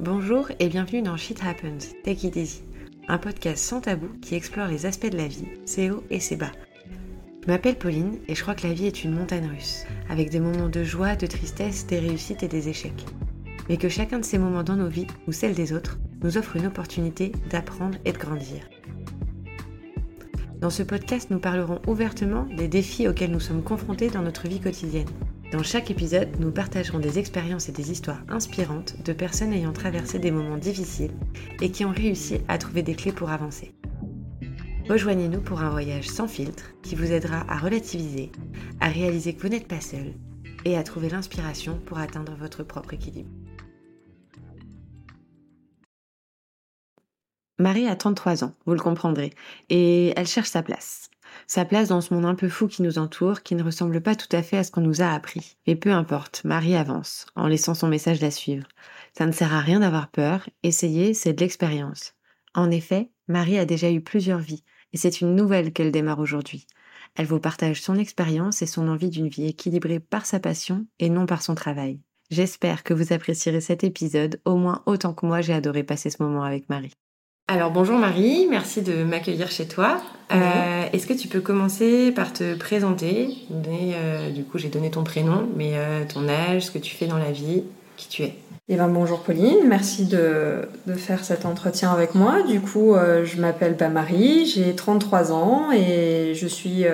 Bonjour et bienvenue dans Shit Happens, Take It Easy, un podcast sans tabou qui explore les aspects de la vie, ses hauts et ses bas. Je m'appelle Pauline et je crois que la vie est une montagne russe, avec des moments de joie, de tristesse, des réussites et des échecs. Mais que chacun de ces moments dans nos vies, ou celles des autres, nous offre une opportunité d'apprendre et de grandir. Dans ce podcast, nous parlerons ouvertement des défis auxquels nous sommes confrontés dans notre vie quotidienne dans chaque épisode, nous partagerons des expériences et des histoires inspirantes de personnes ayant traversé des moments difficiles et qui ont réussi à trouver des clés pour avancer. Rejoignez-nous pour un voyage sans filtre qui vous aidera à relativiser, à réaliser que vous n'êtes pas seul et à trouver l'inspiration pour atteindre votre propre équilibre. Marie a 33 ans, vous le comprendrez, et elle cherche sa place sa place dans ce monde un peu fou qui nous entoure, qui ne ressemble pas tout à fait à ce qu'on nous a appris. Et peu importe, Marie avance, en laissant son message la suivre. Ça ne sert à rien d'avoir peur, essayer, c'est de l'expérience. En effet, Marie a déjà eu plusieurs vies, et c'est une nouvelle qu'elle démarre aujourd'hui. Elle vous partage son expérience et son envie d'une vie équilibrée par sa passion et non par son travail. J'espère que vous apprécierez cet épisode au moins autant que moi j'ai adoré passer ce moment avec Marie. Alors bonjour Marie, merci de m'accueillir chez toi. Euh, est-ce que tu peux commencer par te présenter? Euh, Du coup j'ai donné ton prénom, mais euh, ton âge, ce que tu fais dans la vie, qui tu es. Eh ben, bonjour Pauline, merci de, faire cet entretien avec moi. Du coup je m'appelle Marie, j'ai 33 ans et je suis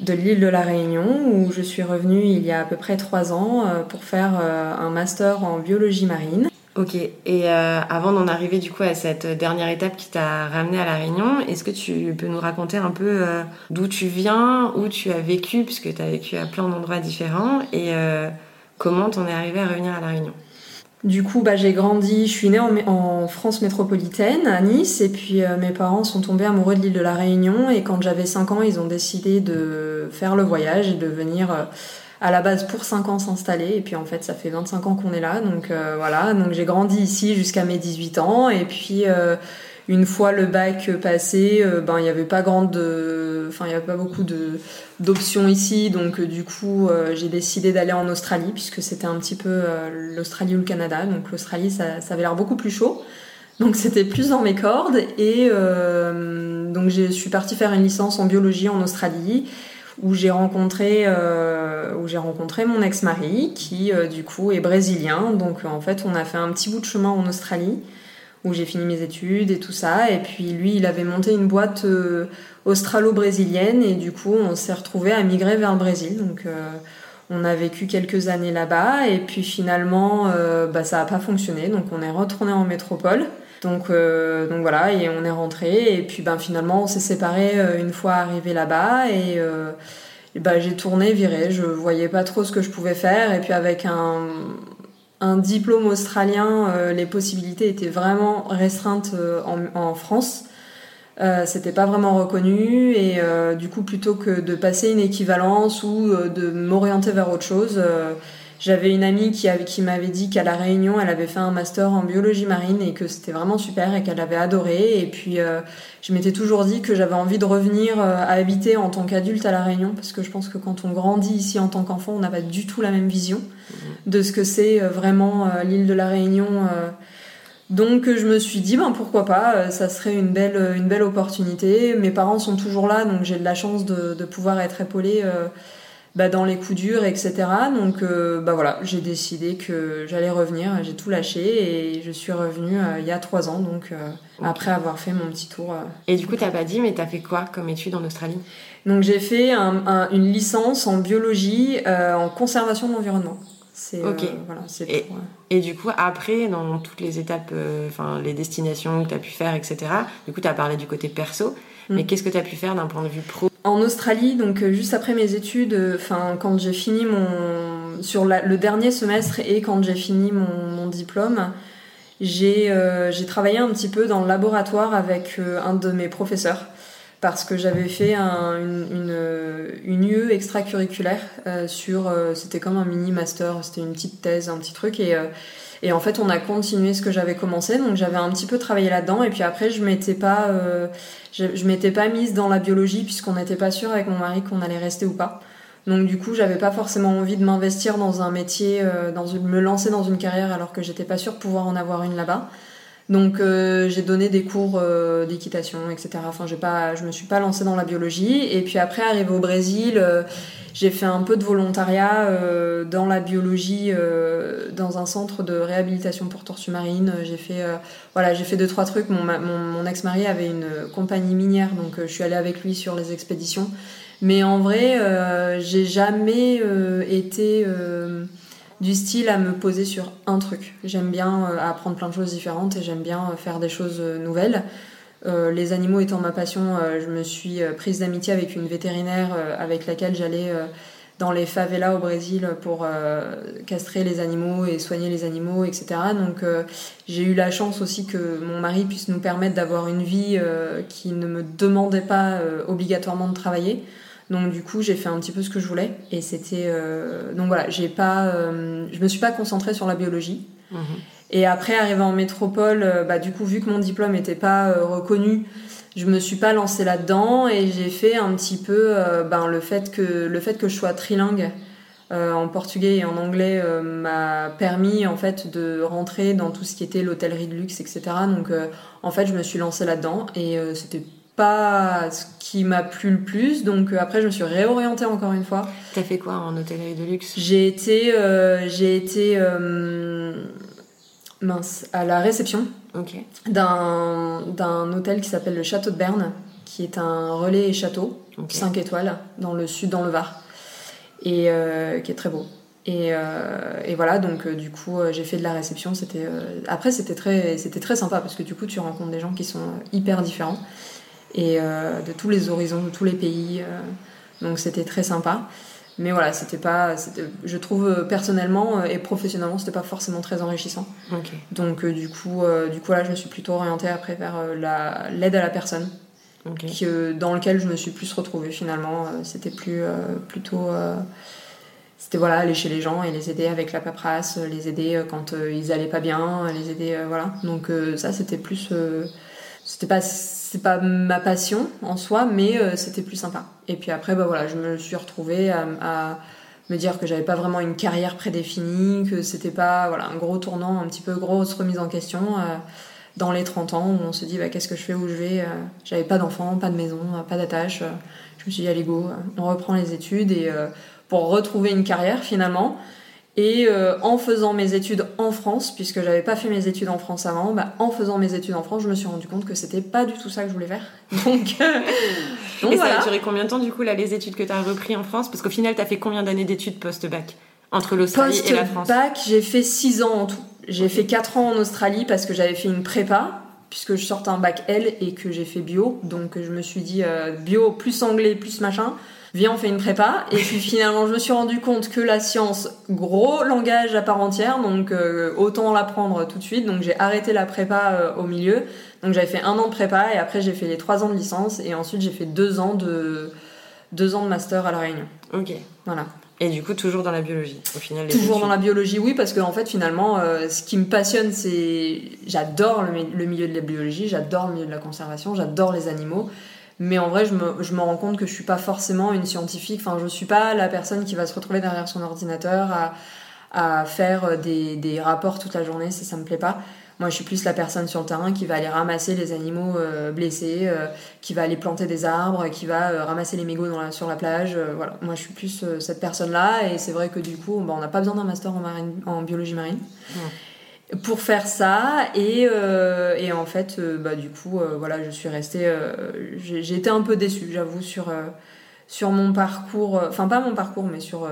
de l'île de la Réunion où je suis revenue il y a à peu près 3 ans pour faire un master en biologie marine. Ok, et euh, avant d'en arriver du coup à cette dernière étape qui t'a ramené à La Réunion, est-ce que tu peux nous raconter un peu euh, d'où tu viens, où tu as vécu, puisque tu as vécu à plein d'endroits différents, et euh, comment t'en es arrivé à revenir à La Réunion? Du coup, bah, j'ai grandi, je suis née en, en, France métropolitaine, à Nice, et puis mes parents sont tombés amoureux de l'île de la Réunion, et quand j'avais 5 ans, ils ont décidé de faire le voyage et de venir à la base pour 5 ans s'installer. Et puis en fait ça fait 25 ans qu'on est là. Donc euh, voilà. Donc j'ai grandi ici jusqu'à mes 18 ans. Et puis euh, une fois le bac passé euh, ben il n'y avait pas grande enfin il y avait pas beaucoup de d'options ici. Donc du coup j'ai décidé d'aller en Australie puisque c'était un petit peu l'Australie ou le Canada. Donc l'Australie ça, ça avait l'air beaucoup plus chaud. Donc c'était plus dans mes cordes. Et donc je suis partie faire une licence en biologie en Australie où j'ai rencontré euh, où j'ai rencontré mon ex-mari qui euh, du coup est brésilien. Donc en fait on a fait un petit bout de chemin en Australie où j'ai fini mes études et tout ça. Et puis lui il avait monté une boîte euh, australo-brésilienne. Et du coup on s'est retrouvé à migrer vers le Brésil. Donc on a vécu quelques années là-bas. Et puis finalement bah, ça n'a pas fonctionné. Donc on est retourné en métropole donc, euh, donc voilà, et on est rentré. Et puis ben, finalement, on s'est séparés euh, une fois arrivé là-bas. Et, euh, ben, j'ai tourné, viré. Je voyais pas trop ce que je pouvais faire. Et puis avec un, un diplôme australien, les possibilités étaient vraiment restreintes en, en, France. Euh, c'était pas vraiment reconnu et du coup plutôt que de passer une équivalence ou de m'orienter vers autre chose j'avais une amie qui, avait, qui m'avait dit qu'à La Réunion, elle avait fait un master en biologie marine et que c'était vraiment super et qu'elle avait adoré. Et puis, euh, je m'étais toujours dit que j'avais envie de revenir euh, à habiter en tant qu'adulte à La Réunion parce que je pense que quand on grandit ici en tant qu'enfant, on n'a pas du tout la même vision de ce que c'est euh, vraiment l'île de La Réunion. Donc je me suis dit ben pourquoi pas, ça serait une belle une belle opportunité. Mes parents sont toujours là, donc j'ai de la chance de pouvoir être épaulée bah, dans les coups durs, etc. Donc euh, bah voilà, j'ai décidé que j'allais revenir, j'ai tout lâché et je suis revenue euh, il y a trois ans, donc euh, après avoir fait mon petit tour. Et du coup, t'as pas dit, mais t'as fait quoi comme étude en Australie? Donc j'ai fait une licence en biologie en conservation de l'environnement. ok. voilà, et, et, du coup, après, dans toutes les étapes, enfin les destinations que tu as pu faire, etc., du coup, tu as parlé du côté perso, mais mm. qu'est-ce que tu as pu faire d'un point de vue pro? En Australie, donc euh, juste après mes études, euh, enfin quand j'ai fini mon sur le dernier semestre et quand j'ai fini mon, diplôme, euh, j'ai travaillé un petit peu dans le laboratoire avec un de mes professeurs parce que j'avais fait une, une, une, UE extracurriculaire sur c'était comme un mini master, c'était une petite thèse, un petit truc et et en fait, on a continué ce que j'avais commencé, donc j'avais un petit peu travaillé là-dedans. Et puis après, je m'étais pas, euh, je, m'étais pas mise dans la biologie puisqu'on n'était pas sûr avec mon mari qu'on allait rester ou pas. Donc du coup, j'avais pas forcément envie de m'investir dans un métier, euh, dans une, me lancer dans une carrière alors que j'étais pas sûre de pouvoir en avoir une là-bas. Donc euh, j'ai donné des cours euh, d'équitation, etc. Enfin, j'ai pas, je me suis pas lancée dans la biologie. Et puis après, arrivé au Brésil, j'ai fait un peu de volontariat euh, dans la biologie, euh, dans un centre de réhabilitation pour tortues marines. J'ai fait, euh, voilà, j'ai fait deux trois trucs. Mon, mon, ex-mari avait une compagnie minière, donc euh, je suis allée avec lui sur les expéditions. Mais en vrai, j'ai jamais été du style à me poser sur un truc. J'aime bien apprendre plein de choses différentes et j'aime bien faire des choses nouvelles. Euh, les animaux étant ma passion, euh, je me suis euh, prise d'amitié avec une vétérinaire avec laquelle j'allais dans les favelas au Brésil pour castrer les animaux et soigner les animaux, etc. Donc j'ai eu la chance aussi que mon mari puisse nous permettre d'avoir une vie qui ne me demandait pas obligatoirement de travailler. Donc du coup j'ai fait un petit peu ce que je voulais et c'était donc voilà j'ai pas je me suis pas concentrée sur la biologie Mhm. Et après, arrivé en métropole, euh, bah, du coup, vu que mon diplôme n'était pas euh, reconnu, je me suis pas lancée là-dedans et j'ai fait un petit peu euh, ben, le, fait que, le fait que je sois trilingue euh, en portugais et en anglais euh, m'a permis en fait de rentrer dans tout ce qui était l'hôtellerie de luxe, etc. Donc euh, en fait, je me suis lancée là-dedans et c'était pas ce qui m'a plu le plus. Donc après, je me suis réorientée encore une fois. T'as fait quoi en hôtellerie de luxe? J'ai été, j'ai été mince, à la réception d'un hôtel qui s'appelle le Château de Berne, qui est un relais et château, Ok. 5 étoiles, dans le sud, dans le Var, et euh, qui est très beau. Et, euh, et voilà, donc euh, du coup, j'ai fait de la réception. C'était après, c'était très, c'était très sympa parce que du coup, tu rencontres des gens qui sont hyper différents et de tous les horizons, de tous les pays. donc c'était très sympa. Mais voilà, c'était pas, je trouve euh, personnellement euh, et professionnellement, c'était pas forcément très enrichissant. Donc euh, du coup, du coup là, je me suis plutôt orientée après vers euh, la- l'aide à la personne, qui, dans lequel je me suis plus retrouvée finalement. C'était plus plutôt, c'était voilà, aller chez les gens et les aider avec la paperasse, les aider quand euh, ils allaient pas bien, les aider, euh, voilà. Donc euh, ça, c'était plus, c'était pas, c'est pas ma passion en soi, mais euh, c'était plus sympa. Et puis après, bah voilà, je me suis retrouvée à, à me dire que j'avais pas vraiment une carrière prédéfinie, que c'était pas voilà un gros tournant, un petit peu grosse remise en question euh, dans les 30 ans où on se dit bah, qu'est-ce que je fais, où je vais. euh, J'avais pas d'enfant, pas de maison, euh, pas d'attache. euh, je me suis dit allez go, euh, on reprend les études et pour retrouver une carrière finalement. Et euh, en faisant mes études en France, puisque j'avais pas fait mes études en France avant, bah, en faisant mes études en France, je me suis rendu compte que c'était pas du tout ça que je voulais faire. Donc, euh, donc Et ça a duré combien de temps du coup là les études que t'as repris en France? Parce qu'au final t'as fait combien d'années d'études post-bac entre l'Australie et la France? Post-bac, j'ai fait 6 ans en tout. J'ai fait 4 ans en Australie parce que j'avais fait une prépa, puisque je sortais un bac L et que j'ai fait bio. Donc je me suis dit euh, bio plus anglais plus machin. Viens, on fait une prépa. Et puis finalement, je me suis rendu compte que la science, gros langage à part entière, donc euh, autant l'apprendre tout de suite. Donc j'ai arrêté la prépa euh, au milieu. Donc j'avais fait un an de prépa et après j'ai fait les 3 ans de licence et ensuite j'ai fait 2 ans de, deux ans de master à La Réunion. Ok. Voilà. Et du coup toujours dans la biologie au final. les Toujours études. dans la biologie, oui, parce que en fait, finalement, euh, ce qui me passionne, c'est. J'adore le milieu de la biologie, j'adore le milieu de la conservation, j'adore les animaux. Mais en vrai, je me, rends compte que je suis pas forcément une scientifique. Enfin, je suis pas la personne qui va se retrouver derrière son ordinateur à, faire des, des rapports toute la journée. Ça, ça me plaît pas. Moi, je suis plus la personne sur le terrain qui va aller ramasser les animaux euh, blessés, euh, qui va aller planter des arbres, qui va euh, ramasser les mégots sur la plage. euh, voilà. Moi, je suis plus euh, cette personne-là. Et c'est vrai que du coup, bah, on n'a pas besoin d'un master en biologie marine. Pour faire ça, et, euh, et en fait, euh, bah, du coup, euh, voilà, je suis restée. j'ai été un peu déçue, j'avoue, sur, sur mon parcours. Enfin, pas mon parcours, mais sur,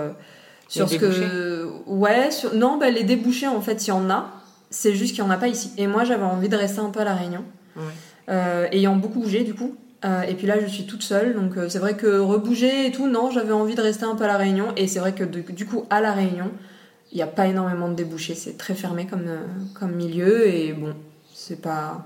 sur Les ce que. Ouais, sur, non, bah, les débouchés, en fait, il y en a. C'est juste qu'il n'y en a pas ici. Et moi, j'avais envie de rester un peu à La Réunion. Ouais. Ayant beaucoup bougé, du coup. Et puis là, je suis toute seule. Donc, c'est vrai que rebouger et tout, non, j'avais envie de rester un peu à La Réunion. Et c'est vrai que du coup, à La Réunion, il n'y a pas énormément de débouchés. C'est très fermé comme, euh, comme milieu. Et bon, c'est pas.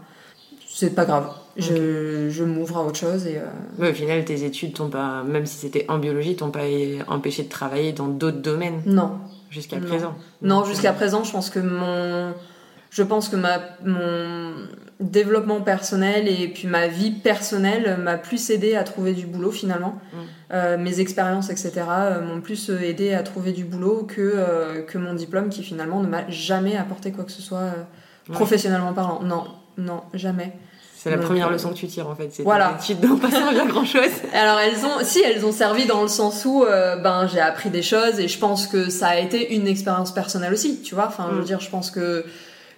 C'est pas grave. Je, je m'ouvre à autre chose et. euh, Mais au final tes études t'ont pas, même si c'était en biologie, t'ont pas empêché de travailler dans d'autres domaines non. jusqu'à présent. Non, jusqu'à euh, présent, je pense que mon, je pense que ma, mon développement personnel et puis ma vie personnelle m'a plus aidé à trouver du boulot finalement. Mm. Euh, mes expériences, etc., euh, m'ont plus aidé à trouver du boulot que, euh, que mon diplôme qui finalement ne m'a jamais apporté quoi que ce soit professionnellement parlant. Non, non, jamais. C'est la première leçon que tu tires en fait. C'est voilà. études n'ont pas servi à grand chose. Alors elles ont, si elles ont servi dans le sens où ben j'ai appris des choses et je pense que ça a été une expérience personnelle aussi, tu vois. Enfin, je veux mm. dire, je pense que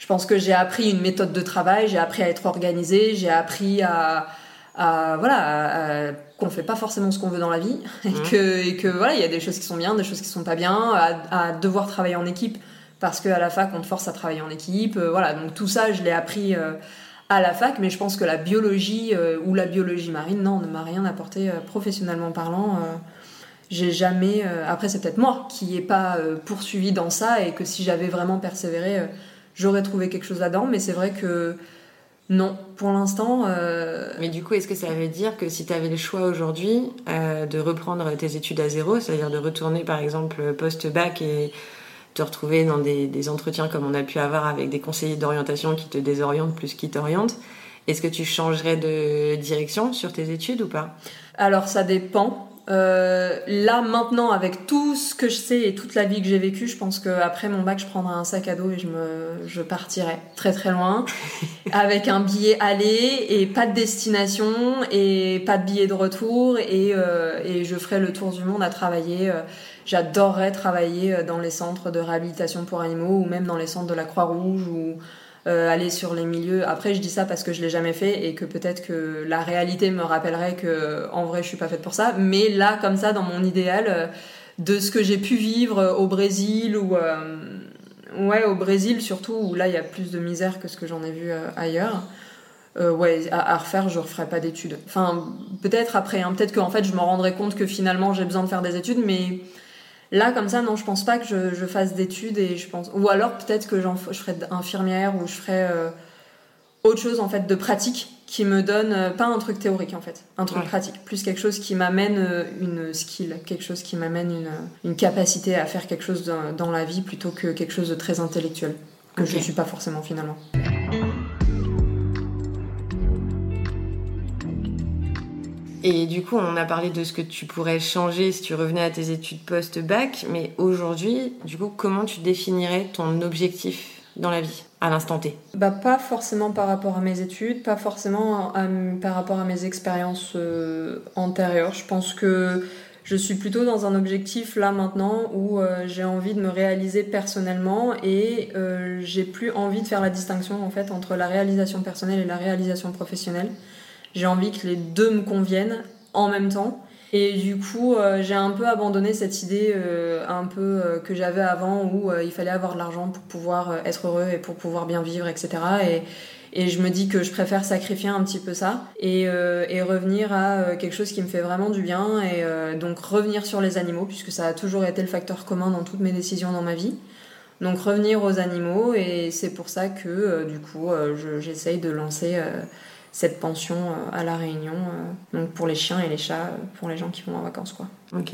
je pense que j'ai appris une méthode de travail, j'ai appris à être organisé, j'ai appris à, à voilà, qu'on fait pas forcément ce qu'on veut dans la vie et mmh. que, et que voilà, il y a des choses qui sont bien, des choses qui sont pas bien, à, devoir travailler en équipe parce qu'à la fac on te force à travailler en équipe, euh, voilà. Donc tout ça, je l'ai appris euh, à la fac, mais je pense que la biologie euh, ou la biologie marine, non, ne m'a rien apporté professionnellement parlant. j'ai jamais. après, c'est peut-être moi qui ai pas poursuivi dans ça et que si j'avais vraiment persévéré j'aurais trouvé quelque chose là-dedans, mais c'est vrai que non, pour l'instant. Euh, mais du coup, est-ce que ça veut dire que si tu avais le choix aujourd'hui euh, de reprendre tes études à zéro, c'est-à-dire de retourner par exemple post-bac et te retrouver dans des, entretiens comme on a pu avoir avec des conseillers d'orientation qui te désorientent plus qu'ils t'orientent, est-ce que tu changerais de direction sur tes études ou pas? Alors ça dépend. Euh, là maintenant avec tout ce que je sais et toute la vie que j'ai vécue, je pense qu'après mon bac je prendrai un sac à dos et je me je partirai très très loin avec un billet aller et pas de destination et pas de billet de retour et, euh, et je ferai le tour du monde à travailler. Euh, j'adorerais travailler dans les centres de réhabilitation pour animaux ou même dans les centres de la Croix-Rouge ou euh, aller sur les milieux. Après, je dis ça parce que je l'ai jamais fait et que peut-être que la réalité me rappellerait que en vrai, je suis pas faite pour ça. Mais là, comme ça, dans mon idéal euh, de ce que j'ai pu vivre au Brésil ou euh, ouais, au Brésil surtout où là, il y a plus de misère que ce que j'en ai vu ailleurs. ouais, à, refaire, je referais pas d'études. Enfin, peut-être après, hein, peut-être qu'en fait, je me rendrais compte que finalement, j'ai besoin de faire des études, mais Là, comme ça, non, je pense pas que je, fasse d'études et je pense. Ou alors peut-être que je ferai infirmière ou je ferai euh, autre chose en fait de pratique qui me donne euh, pas un truc théorique en fait, un truc pratique, plus quelque chose qui m'amène euh, une skill, quelque chose qui m'amène une, capacité à faire quelque chose dans, la vie plutôt que quelque chose de très intellectuel que je je suis pas forcément finalement. Et du coup, on a parlé de ce que tu pourrais changer si tu revenais à tes études post-bac, mais aujourd'hui, du coup, comment tu définirais ton objectif dans la vie à l'instant T? Bah pas forcément par rapport à mes études, pas forcément par rapport à mes expériences euh, antérieures. Je pense que je suis plutôt dans un objectif là maintenant où euh, j'ai envie de me réaliser personnellement et euh, j'ai plus envie de faire la distinction en fait entre la réalisation personnelle et la réalisation professionnelle. J'ai envie que les deux me conviennent en même temps. Et du coup, euh, j'ai un peu abandonné cette idée euh, un peu euh, que j'avais avant où il fallait avoir de l'argent pour pouvoir être heureux et pour pouvoir bien vivre, etc. Et, et je me dis que je préfère sacrifier un petit peu ça et, et revenir à quelque chose qui me fait vraiment du bien. Et donc revenir sur les animaux, puisque ça a toujours été le facteur commun dans toutes mes décisions dans ma vie. Donc revenir aux animaux et c'est pour ça que du coup j'essaye de lancer cette pension euh, à La Réunion, euh, donc pour les chiens et les chats, euh, pour les gens qui vont en vacances. Quoi. Ok.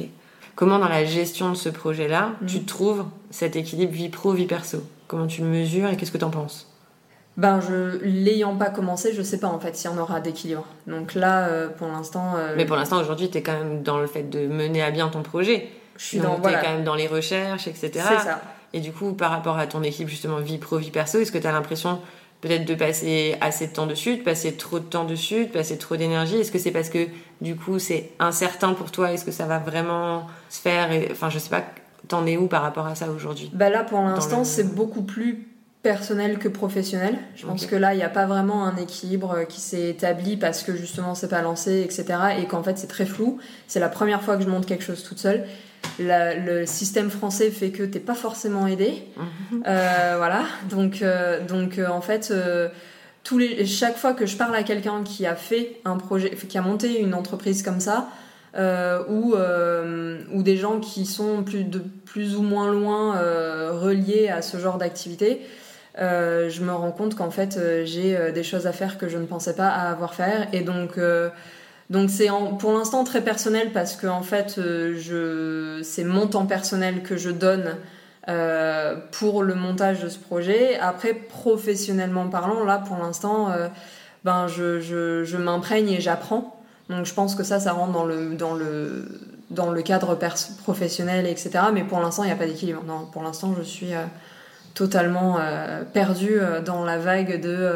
Comment dans la gestion de ce projet-là, mm. tu trouves cet équilibre vie pro, vie perso? Comment tu le mesures et qu'est-ce que tu en penses? Ben, je l'ayant pas commencé, je sais pas en fait si on aura d'équilibre. Donc là, pour l'instant. Mais pour l'instant, aujourd'hui, tu es quand même dans le fait de mener à bien ton projet. Je suis dans. Tu es quand même dans les recherches, etc. C'est ça. Et du coup, par rapport à ton équipe, justement, vie pro, vie perso, est-ce que tu as l'impression peut-être de passer assez de temps dessus, de passer trop de temps dessus, de passer trop d'énergie Est-ce que c'est parce que du coup c'est incertain pour toi? Est-ce que ça va vraiment se faire? Enfin, je sais pas, t'en es où par rapport à ça aujourd'hui? Bah là, pour l'instant, c'est beaucoup plus personnel que professionnel. Je pense que là, il n'y a pas vraiment un équilibre qui s'est établi parce que justement c'est pas lancé, etc. Et qu'en fait c'est très flou. C'est la première fois que je monte quelque chose toute seule le système français fait que t'es pas forcément aidé. Mhm. Euh, voilà. Donc, euh, donc euh, en fait, tous les, chaque fois que je parle à quelqu'un qui a fait un projet, qui a monté une entreprise comme ça, ou, ou des gens qui sont plus, de, plus ou moins loin reliés à ce genre d'activité, je me rends compte qu'en fait, j'ai des choses à faire que je ne pensais pas avoir faire. Et donc, donc c'est pour l'instant très personnel parce que en fait euh, c'est mon temps personnel que je donne pour le montage de ce projet. Après, professionnellement parlant, là, pour l'instant, ben, je, m'imprègne et j'apprends. Donc je pense que ça, ça rentre dans le, dans le, dans le cadre professionnel, etc. Mais pour l'instant, il n'y a pas d'équilibre. Non, pour l'instant, je suis euh, totalement euh, perdue euh, dans la vague de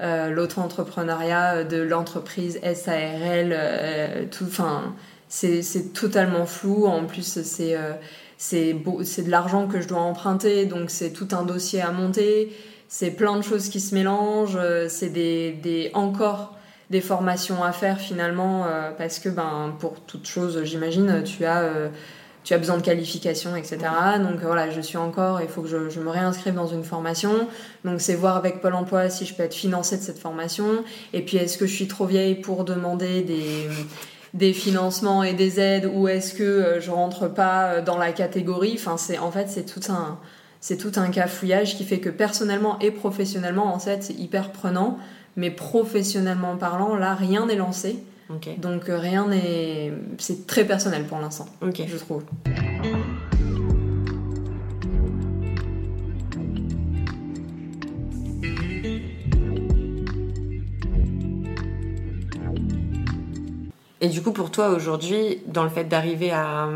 l'auto-entrepreneuriat, de l'entreprise SARL. tout, enfin, c'est totalement flou. En plus, c'est de l'argent que je dois emprunter, donc c'est tout un dossier à monter. C'est plein de choses qui se mélangent. C'est des, des encore des formations à faire finalement euh, parce que ben pour toute chose j'imagine tu as euh, tu as besoin de qualifications etc donc voilà je suis encore il faut que je, je me réinscrive dans une formation. Donc c'est voir avec Pôle Emploi si je peux être financée de cette formation. Et puis est-ce que je suis trop vieille pour demander des des financements et des aides ou est-ce que euh, je rentre pas dans la catégorie? Enfin c'est en fait c'est tout un c'est tout un cafouillage qui fait que personnellement et professionnellement en fait c'est hyper prenant. Mais professionnellement parlant, là, rien n'est lancé. Donc euh, rien n'est... C'est très personnel pour l'instant, je trouve. Et du coup, pour toi aujourd'hui, dans le fait d'arriver à,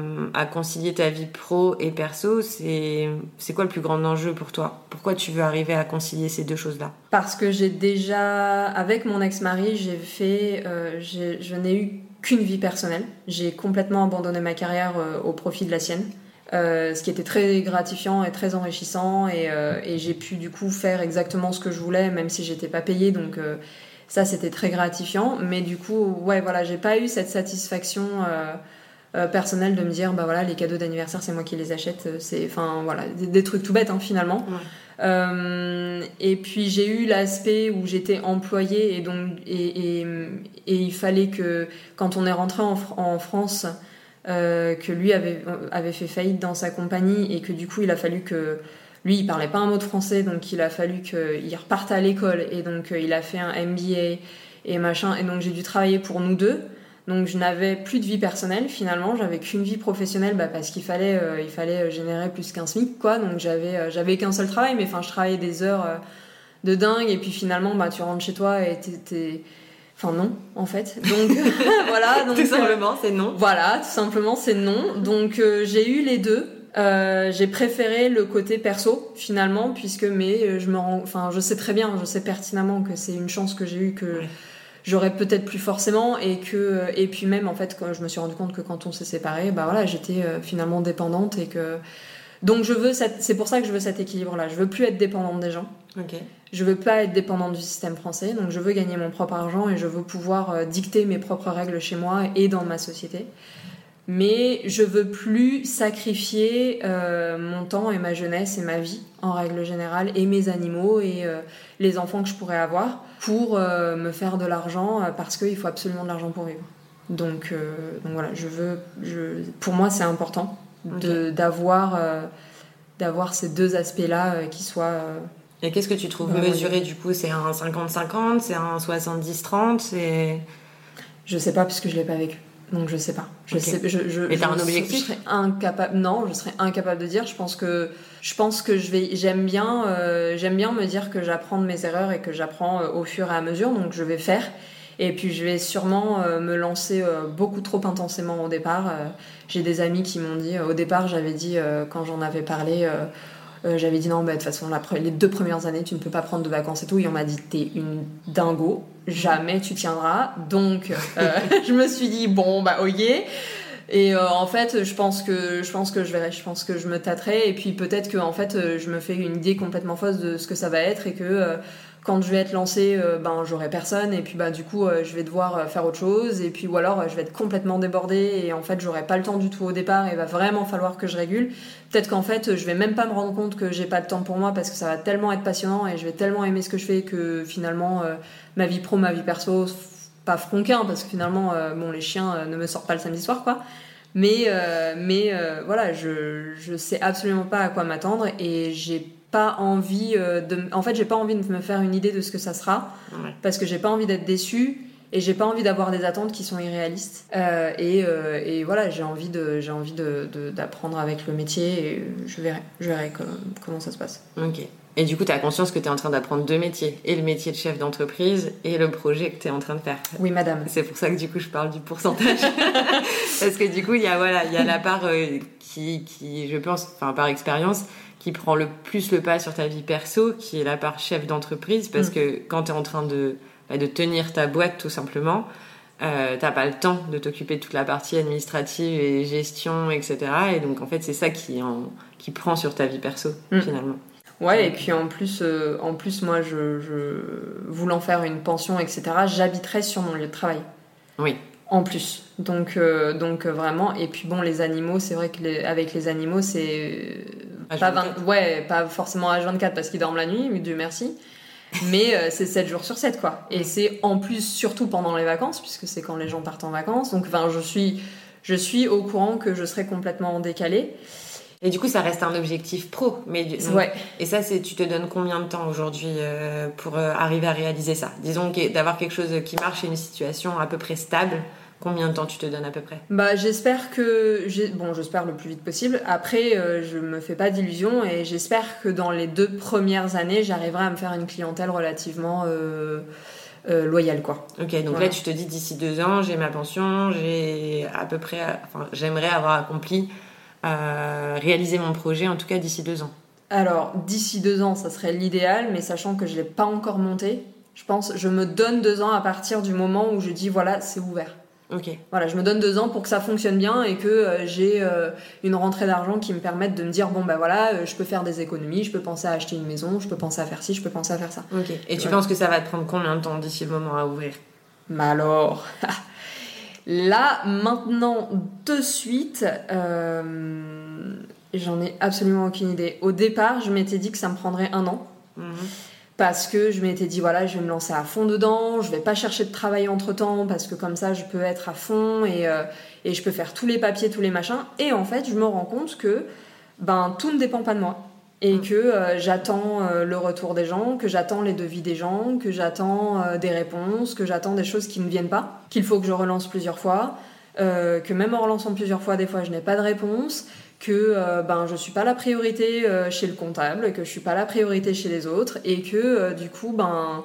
concilier ta vie pro et perso, c'est quoi le plus grand enjeu pour toi? Pourquoi tu veux arriver à concilier ces deux choses-là? Parce que j'ai déjà, avec mon ex-mari, j'ai fait, euh, je n'ai eu qu'une vie personnelle. J'ai complètement abandonné ma carrière euh, au profit de la sienne. Euh, ce qui était très gratifiant et très enrichissant et, et j'ai pu du coup faire exactement ce que je voulais même si j'étais pas payée donc ça, c'était très gratifiant. Mais du coup, ouais, voilà, j'ai pas eu cette satisfaction euh, euh, personnelle de me dire, bah voilà, les cadeaux d'anniversaire, c'est moi qui les achète. Euh, c'est, enfin, voilà, des, trucs tout bêtes, hein, finalement. et puis j'ai eu l'aspect où j'étais employée et donc et, et, il fallait que quand on est rentré en, en France, que lui avait avait fait faillite dans sa compagnie et que du coup il a fallu que lui, il parlait pas un mot de français, donc il a fallu qu'il reparte à l'école. Et donc, euh, il a fait un MBA et machin. Et donc, j'ai dû travailler pour nous deux. Donc, je n'avais plus de vie personnelle finalement. J'avais qu'une vie professionnelle bah, parce qu'il fallait, euh, il fallait générer plus qu'un SMIC, quoi. Donc, j'avais, euh, j'avais qu'un seul travail, mais enfin, je travaillais des heures de dingue. Et puis finalement, bah, tu rentres chez toi et t'es. Enfin non, en fait. Donc voilà. Donc, tout simplement, c'est non. Voilà, tout simplement, c'est non. Donc j'ai eu les deux. Euh, j'ai préféré le côté perso finalement puisque mais euh, je me rends enfin je sais très bien je sais pertinemment que c'est une chance que j'ai eu que j'aurais peut-être plus forcément et que euh, et puis même en fait quand je me suis rendu compte que quand on s'est séparés bah voilà j'étais finalement dépendante et que donc je veux c'est pour ça que je veux cet équilibre là je veux plus être dépendante des gens. Okay. je veux pas être dépendante du système français donc je veux gagner mon propre argent et je veux pouvoir dicter mes propres règles chez moi et dans ma société mais je veux plus sacrifier euh, mon temps et ma jeunesse et ma vie en règle générale et mes animaux et euh, les enfants que je pourrais avoir pour euh, me faire de l'argent parce qu'il faut absolument de l'argent pour vivre. Donc, donc voilà, je veux, je, pour moi c'est important d'avoir d'avoir ces deux aspects-là qui soient et qu'est-ce que tu trouves mesuré du coup? C'est un 50-50 C'est un 70-30 C'est... Je sais pas puisque je l'ai pas vécu. Donc je sais pas. Je sais, je, je, Mais t'as un objectif? Je incapable. Non, je serais incapable de dire. Je pense que je pense que je vais. J'aime bien. Euh, j'aime bien me dire que j'apprends de mes erreurs et que j'apprends euh, au fur et à mesure. Donc je vais faire. Et puis je vais sûrement euh, me lancer beaucoup trop intensément au départ. J'ai des amis qui m'ont dit. au départ, j'avais dit quand j'en avais parlé euh, j'avais dit non, bah, de toute façon, les deux premières années, tu ne peux pas prendre de vacances et tout. Et on m'a dit, t'es une dingo, jamais tu tiendras. Donc, euh, je me suis dit, bon, bah, ok. Et euh, en fait, je pense que je pense que je verrai, je pense que je me tâterai et puis peut-être que en fait, je me fais une idée complètement fausse de ce que ça va être et que quand je vais être lancée, euh, ben j'aurai personne et puis bah du coup euh, je vais devoir euh, faire autre chose et puis ou alors je vais être complètement débordée et en fait j'aurai pas le temps du tout au départ et il va vraiment falloir que je régule. Peut-être qu'en fait je vais même pas me rendre compte que j'ai pas le temps pour moi parce que ça va tellement être passionnant et je vais tellement aimer ce que je fais que finalement ma vie pro, ma vie perso, pas fronquin parce que finalement bon les chiens ne me sortent pas le samedi soir quoi. Mais mais voilà je je sais absolument pas à quoi m'attendre et j'ai pas envie euh, de. En fait, j'ai pas envie de me faire une idée de ce que ça sera. Parce que j'ai pas envie d'être déçue. et j'ai pas envie d'avoir des attentes qui sont irréalistes. Euh, et, euh, et, voilà, j'ai envie de, j'ai envie de, d'apprendre avec le métier et je verrai, je verrai comment ça se passe. Ok. Et du coup, tu as conscience que tu es en train d'apprendre deux métiers, et le métier de chef d'entreprise et le projet que tu es en train de faire. Oui, madame. C'est pour ça que du coup, je parle du pourcentage. Parce que du coup, il y a, voilà, il y a la part euh, qui, qui, je pense, enfin, par expérience, qui prend le plus le pas sur ta vie perso, qui est la part chef d'entreprise, parce mm. que quand tu es en train de, bah, de tenir ta boîte tout simplement, euh, t'as pas le temps de t'occuper de toute la partie administrative et gestion, etc. Et donc en fait, c'est ça qui, en, qui prend sur ta vie perso mm. finalement. Ouais, et puis en plus, euh, en plus moi, je, je, voulant faire une pension, etc., j'habiterais sur mon lieu de travail. Oui. En plus. Donc, euh, donc vraiment, et puis bon, les animaux, c'est vrai que avec les animaux, c'est pas, ouais, pas forcément H24 parce qu'ils dorment la nuit, Dieu merci. Mais euh, c'est 7 jours sur 7, quoi. Et c'est en plus, surtout pendant les vacances, puisque c'est quand les gens partent en vacances. Donc, enfin, je suis, je suis au courant que je serai complètement décalée. Et du coup, ça reste un objectif pro. Mais ouais. Et ça, c'est tu te donnes combien de temps aujourd'hui euh, pour euh, arriver à réaliser ça? Disons d'avoir quelque chose qui marche et une situation à peu près stable. Combien de temps tu te donnes à peu près? Bah j'espère que bon j'espère le plus vite possible. Après euh, je me fais pas d'illusions et j'espère que dans les deux premières années j'arriverai à me faire une clientèle relativement euh, euh, loyale quoi. Ok donc là tu te dis d'ici deux ans j'ai ma pension j'ai à peu près enfin j'aimerais avoir accompli réaliser mon projet en tout cas d'ici deux ans. Alors d'ici deux ans ça serait l'idéal mais sachant que je l'ai pas encore monté je pense je me donne deux ans à partir du moment où je dis voilà c'est ouvert. Voilà, je me donne deux ans pour que ça fonctionne bien et que euh, j'ai euh, une rentrée d'argent qui me permette de me dire bon ben voilà, euh, je peux faire des économies, je peux penser à acheter une maison, je peux penser à faire ci, je peux penser à faire ça. Et tu penses que ça va te prendre combien de temps d'ici le moment à ouvrir? Mais alors, là maintenant de suite, j'en ai absolument aucune idée. Au départ, je m'étais dit que ça me prendrait un an. Mhm parce que je m'étais dit voilà je vais me lancer à fond dedans je vais pas chercher de travail entre temps parce que comme ça je peux être à fond et, euh, et je peux faire tous les papiers tous les machins et en fait je me rends compte que ben tout ne dépend pas de moi et mm. que euh, j'attends euh, le retour des gens que j'attends les devis des gens que j'attends des réponses que j'attends des choses qui ne viennent pas qu'il faut que je relance plusieurs fois que même en relançant plusieurs fois des fois je n'ai pas de réponse que euh, ben je suis pas la priorité euh, chez le comptable, que je suis pas la priorité chez les autres et que euh, du coup ben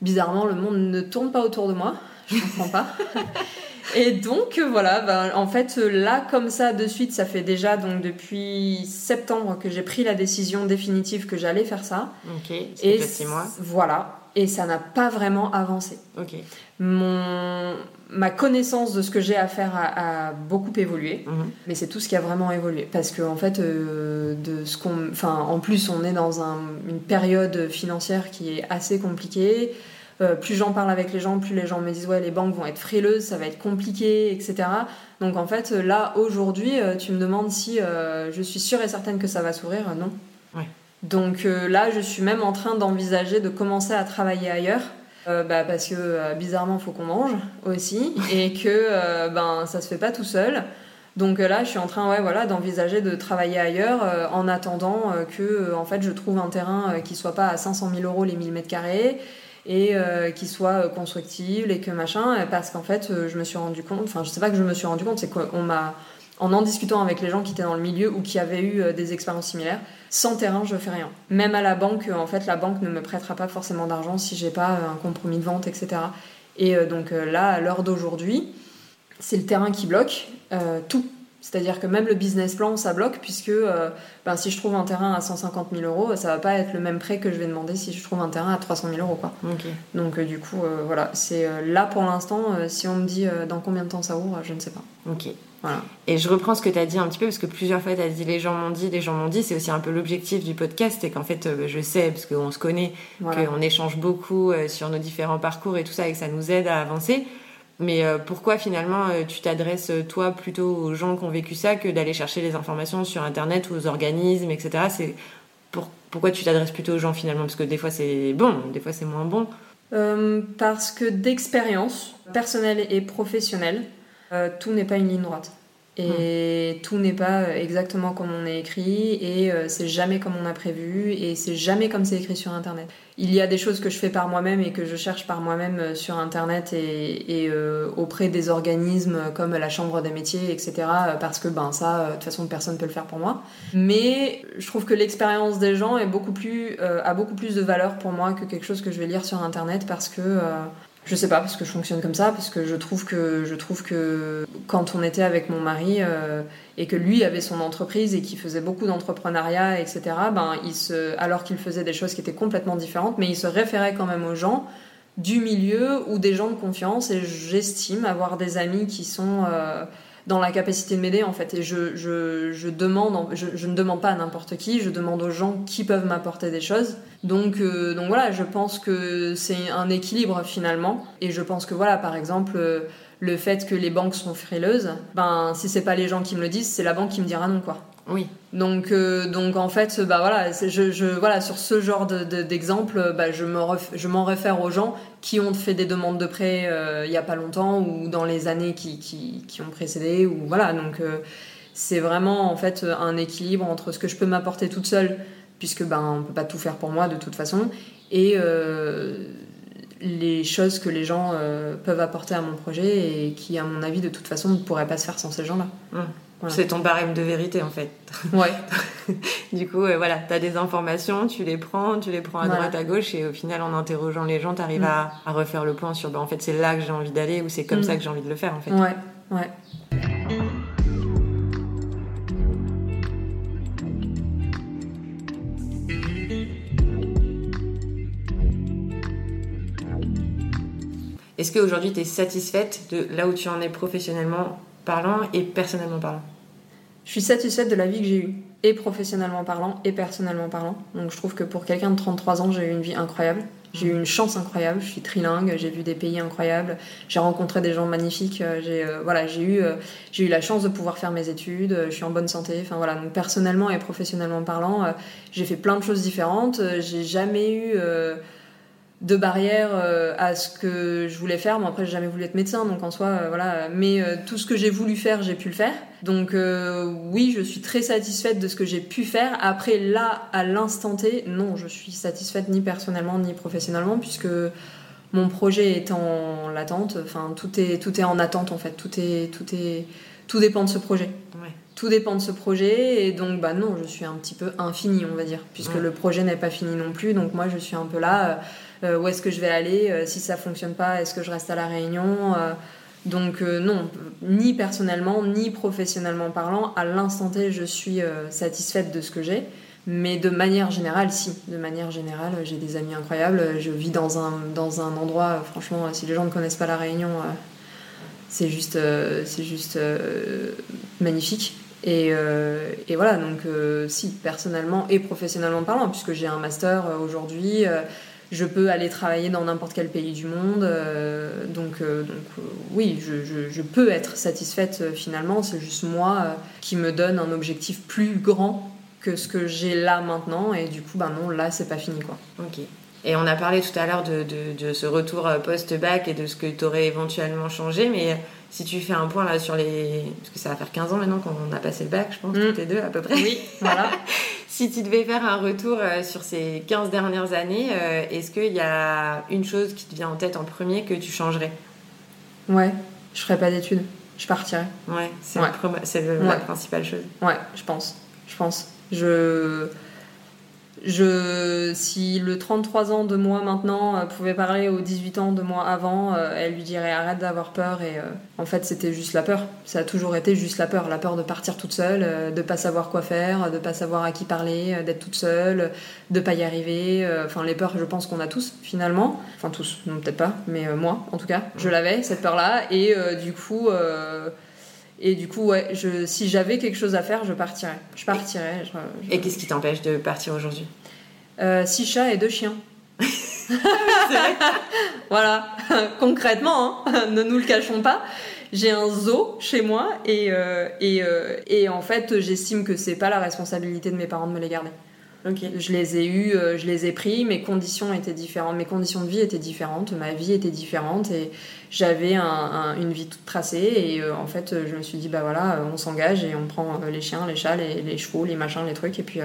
bizarrement le monde ne tourne pas autour de moi, je comprends pas. et donc voilà, ben, en fait là comme ça de suite, ça fait déjà donc depuis septembre que j'ai pris la décision définitive que j'allais faire ça. Ok. Et six mois. Voilà et ça n'a pas vraiment avancé. Ok. Mon, ma connaissance de ce que j'ai à faire a, beaucoup évolué, mhm. mais c'est tout ce qui a vraiment évolué. Parce qu'en en fait, euh, de ce qu'on, enfin, en plus, on est dans une période financière qui est assez compliquée. Euh, plus j'en parle avec les gens, plus les gens me disent ouais les banques vont être frileuses, ça va être compliqué, etc. Donc en fait là aujourd'hui euh, tu me demandes si je suis sûre et certaine que ça va s'ouvrir, non. Ouais. Donc euh, là, je suis même en train d'envisager de commencer à travailler ailleurs. Euh, bah, parce que euh, bizarrement, il faut qu'on mange aussi et que ben ça se fait pas tout seul. Donc là, je suis en train, ouais, voilà, d'envisager de travailler ailleurs en attendant que, en fait, je trouve un terrain qui soit pas à 500 000 euros les 1000 mètres carrés et qui soit constructible et que machin, parce qu'en fait, je me suis rendu compte, enfin, je sais pas que je me suis rendu compte, c'est qu'on m'a, en en discutant avec les gens qui étaient dans le milieu ou qui avaient eu des expériences similaires, sans terrain, je fais rien. Même à la banque, en fait, la banque ne me prêtera pas forcément d'argent si j'ai pas un compromis de vente, etc. Et euh, donc euh, là, à l'heure d'aujourd'hui, c'est le terrain qui bloque euh, tout. C'est-à-dire que même le business plan, ça bloque, puisque ben, si je trouve un terrain à 150 000 euros, ça va pas être le même prêt que je vais demander si je trouve un terrain à 300 000 euros. Quoi. Donc du coup, voilà, c'est là pour l'instant, si on me dit dans combien de temps ça ouvre, je ne sais pas. Ok. Et je reprends ce que tu as dit un petit peu, parce que plusieurs fois tu as dit les gens m'ont dit, les gens m'ont dit, c'est aussi un peu l'objectif du podcast, et qu'en fait, euh, je sais, parce qu'on se connaît, qu'on échange beaucoup euh, sur nos différents parcours et tout ça, et que ça nous aide à avancer. Mais euh, pourquoi finalement tu t'adresses toi plutôt aux gens qui ont vécu ça que d'aller chercher les informations sur Internet ou aux organismes, etc. C'est pourquoi tu t'adresses plutôt aux gens finalement? Parce que des fois c'est bon, des fois c'est moins bon. parce que d'expérience personnelle et professionnelle, tout n'est pas une ligne droite. Et tout n'est pas exactement comme on est écrit, et euh, c'est jamais comme on a prévu, et c'est jamais comme c'est écrit sur Internet. Il y a des choses que je fais par moi-même et que je cherche par moi-même euh, sur Internet et, euh, auprès des organismes comme la Chambre des métiers, etc. Parce que ben ça, de toute façon, personne ne peut le faire pour moi. Mais je trouve que l'expérience des gens est beaucoup plus, a beaucoup plus de valeur pour moi que quelque chose que je vais lire sur Internet parce que je sais pas parce que je fonctionne comme ça parce que je trouve que je trouve que quand on était avec mon mari euh, et que lui avait son entreprise et qu'il faisait beaucoup d'entrepreneuriat etc ben il se alors qu'il faisait des choses qui étaient complètement différentes mais il se référait quand même aux gens du milieu ou des gens de confiance et j'estime avoir des amis qui sont euh, dans la capacité de m'aider en fait. Et je, je, je demande, je, ne demande pas à n'importe qui, je demande aux gens qui peuvent m'apporter des choses. Donc, euh, donc voilà, je pense que c'est un équilibre finalement. Et je pense que voilà, par exemple, euh, le fait que les banques sont frileuses, ben si c'est pas les gens qui me le disent, c'est la banque qui me dira non quoi. Oui. Donc, euh, donc en fait, bah voilà, je, voilà, sur ce genre d'exemple, de, bah, je m'en réfère aux gens qui ont fait des demandes de prêt euh, il y a pas longtemps ou dans les années qui, qui, qui ont précédé. Ou, voilà, donc euh, c'est vraiment en fait un équilibre entre ce que je peux m'apporter toute seule, puisque ben, on peut pas tout faire pour moi de toute façon, et les choses que les gens peuvent apporter à mon projet et qui, à mon avis, de toute façon, ne pourraient pas se faire sans ces gens-là. Mmh. C'est ton barème de vérité en fait. Ouais. du coup, voilà, tu as des informations, tu les prends, tu les prends à droite, à gauche, et au final, en interrogeant les gens, tu arrives mm. à, refaire le point sur bah, en fait, c'est là que j'ai envie d'aller ou c'est comme mm. ça que j'ai envie de le faire en fait. Ouais, ouais. Est-ce qu'aujourd'hui tu es satisfaite de là où tu en es professionnellement parlant et personnellement parlant? Je suis satisfaite de la vie que j'ai eue, et professionnellement parlant, et personnellement parlant. Donc je trouve que pour quelqu'un de 33 ans, j'ai eu une vie incroyable. J'ai eu une chance incroyable, je suis trilingue, j'ai vu des pays incroyables, j'ai rencontré des gens magnifiques, euh, j'ai euh, voilà, j'ai eu euh, j'ai eu la chance de pouvoir faire mes études, je suis en bonne santé, enfin voilà, donc personnellement et professionnellement parlant, j'ai fait plein de choses différentes, j'ai jamais eu de barrière euh, à ce que je voulais faire. Bon, après, j'ai jamais voulu être médecin, donc en soi, euh, voilà. Mais euh, tout ce que j'ai voulu faire, j'ai pu le faire. Donc oui, je suis très satisfaite de ce que j'ai pu faire. Après, là, à l'instant T, non, je suis satisfaite ni personnellement ni professionnellement, puisque mon projet est en l'attente. Enfin, tout est tout est en attente en fait. Tout est tout est tout dépend de ce projet. Tout dépend de ce projet et donc bah non, je suis un petit peu infini, on va dire, puisque le projet n'est pas fini non plus. Donc moi, je suis un peu là où est-ce que je vais aller, euh, si ça fonctionne pas, est-ce que je reste à la Réunion euh, donc non, ni personnellement, ni professionnellement parlant, à l'instant T, je suis satisfaite de ce que j'ai. Mais de manière générale, si. De manière générale, j'ai des amis incroyables. Je vis dans un, dans un endroit, franchement, si les gens ne connaissent pas La Réunion, c'est juste, c'est juste magnifique. Et, et, voilà, donc si, personnellement et professionnellement parlant, puisque j'ai un master aujourd'hui, je peux aller travailler dans n'importe quel pays du monde. Euh, donc, euh, donc euh, oui, je, peux être satisfaite finalement. C'est juste moi qui me donne un objectif plus grand que ce que j'ai là maintenant. Et du coup, ben non, là, c'est pas fini. quoi. Ok. Et on a parlé tout à l'heure de, de, ce retour post-bac et de ce que tu aurais éventuellement changé, mais si tu fais un point là sur les. Parce que ça va faire 15 ans maintenant qu'on a passé le bac, je pense, mm. toutes les deux à peu près. Oui, voilà. Si tu devais faire un retour euh, sur ces 15 dernières années, euh, est-ce qu'il y a une chose qui te vient en tête en premier que tu changerais? Ouais, je ferais pas d'études. Je partirais. Ouais, c'est la principale chose. Ouais, je pense. Je pense. Je je, si le 33 ans de moi maintenant euh, pouvait parler aux 18 ans de moi avant, euh, elle lui dirait arrête d'avoir peur. Et euh, en fait, c'était juste la peur. Ça a toujours été juste la peur. La peur de partir toute seule, de pas savoir quoi faire, de pas savoir à qui parler, d'être toute seule, de pas y arriver. Enfin, les peurs, je pense qu'on a tous finalement. Enfin, tous, non, peut-être pas, mais moi en tout cas, je l'avais, cette peur-là. Et du coup. Et du coup, ouais, je, si j'avais quelque chose à faire, je partirais. Je partirais. Et qu'est-ce qui t'empêche de partir aujourd'hui? Euh, Six chats et deux chiens. voilà, concrètement, hein, ne nous le cachons pas. J'ai un zoo chez moi et, euh, et, euh, et en fait, j'estime que c'est pas la responsabilité de mes parents de me les garder. Je les ai eus, euh, je les ai pris, mes conditions étaient différentes, mes conditions de vie étaient différentes, ma vie était différente et j'avais une vie toute tracée et euh, en fait je me suis dit bah voilà, on s'engage et on prend les chiens, les chats, les, les, chevaux, les machins, les trucs et puis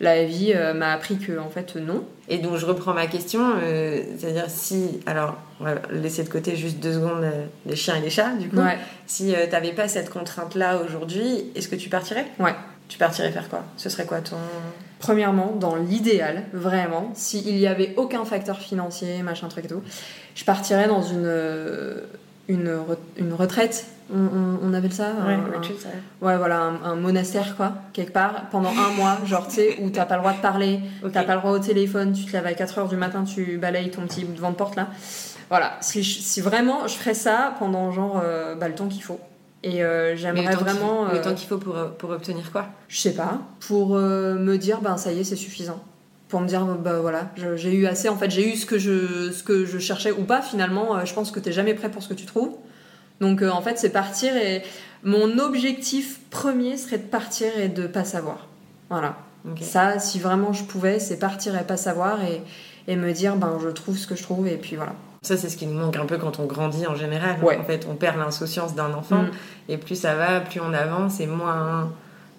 la vie euh, m'a appris que en fait non. Et donc je reprends ma question, euh, c'est-à-dire si, alors on va laisser de côté juste deux secondes euh, les chiens et les chats du coup, si tu n'avais pas cette contrainte-là aujourd'hui, est-ce que tu partirais? Ouais. Tu partirais faire quoi? Ce serait quoi ton... Premièrement, dans l'idéal, vraiment, s'il n'y avait aucun facteur financier, machin truc et tout, je partirais dans une, une, une retraite. On, on, appelle ça ouais, ouais voilà un, monastère quoi quelque part pendant un mois genre tu sais où t'as pas le droit de parler t'as pas le droit au téléphone tu te lèves à 4h du matin tu balayes ton petit bout de de porte là. Voilà si, si, vraiment je ferais ça pendant genre euh, bah, le temps qu'il faut et euh, j'aimerais vraiment le temps qu'il faut pour, pour obtenir quoi? Je sais pas pour euh, me dire ben ça y est c'est suffisant pour me dire bah voilà j'ai eu assez en fait j'ai eu ce que je ce que je cherchais ou pas finalement je pense que t'es jamais prêt pour ce que tu trouves donc euh, en fait, c'est partir et mon objectif premier serait de partir et de pas savoir. Voilà. Ça, si vraiment je pouvais, c'est partir et pas savoir et, et, me dire, ben je trouve ce que je trouve et puis voilà. Ça, c'est ce qui nous manque un peu quand on grandit en général. Ouais. En fait, on perd l'insouciance d'un enfant mm. et plus ça va, plus on avance et moins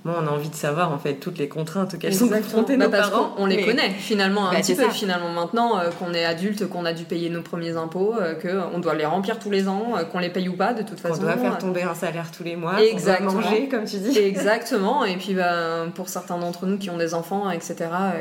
moi, on a envie de savoir en fait toutes les contraintes auxquelles sont confrontés bah, nos parents. On, les connaît finalement un bah, petit peu. Finalement, maintenant euh, qu'on est adulte, qu'on a dû payer nos premiers impôts, euh, qu'on doit les remplir tous les ans, euh, qu'on les paye ou pas, de toute façon. On doit faire tomber un salaire tous les mois. Exactement. Doit manger, comme tu dis. Exactement. Et puis, bah, pour certains d'entre nous qui ont des enfants, etc.,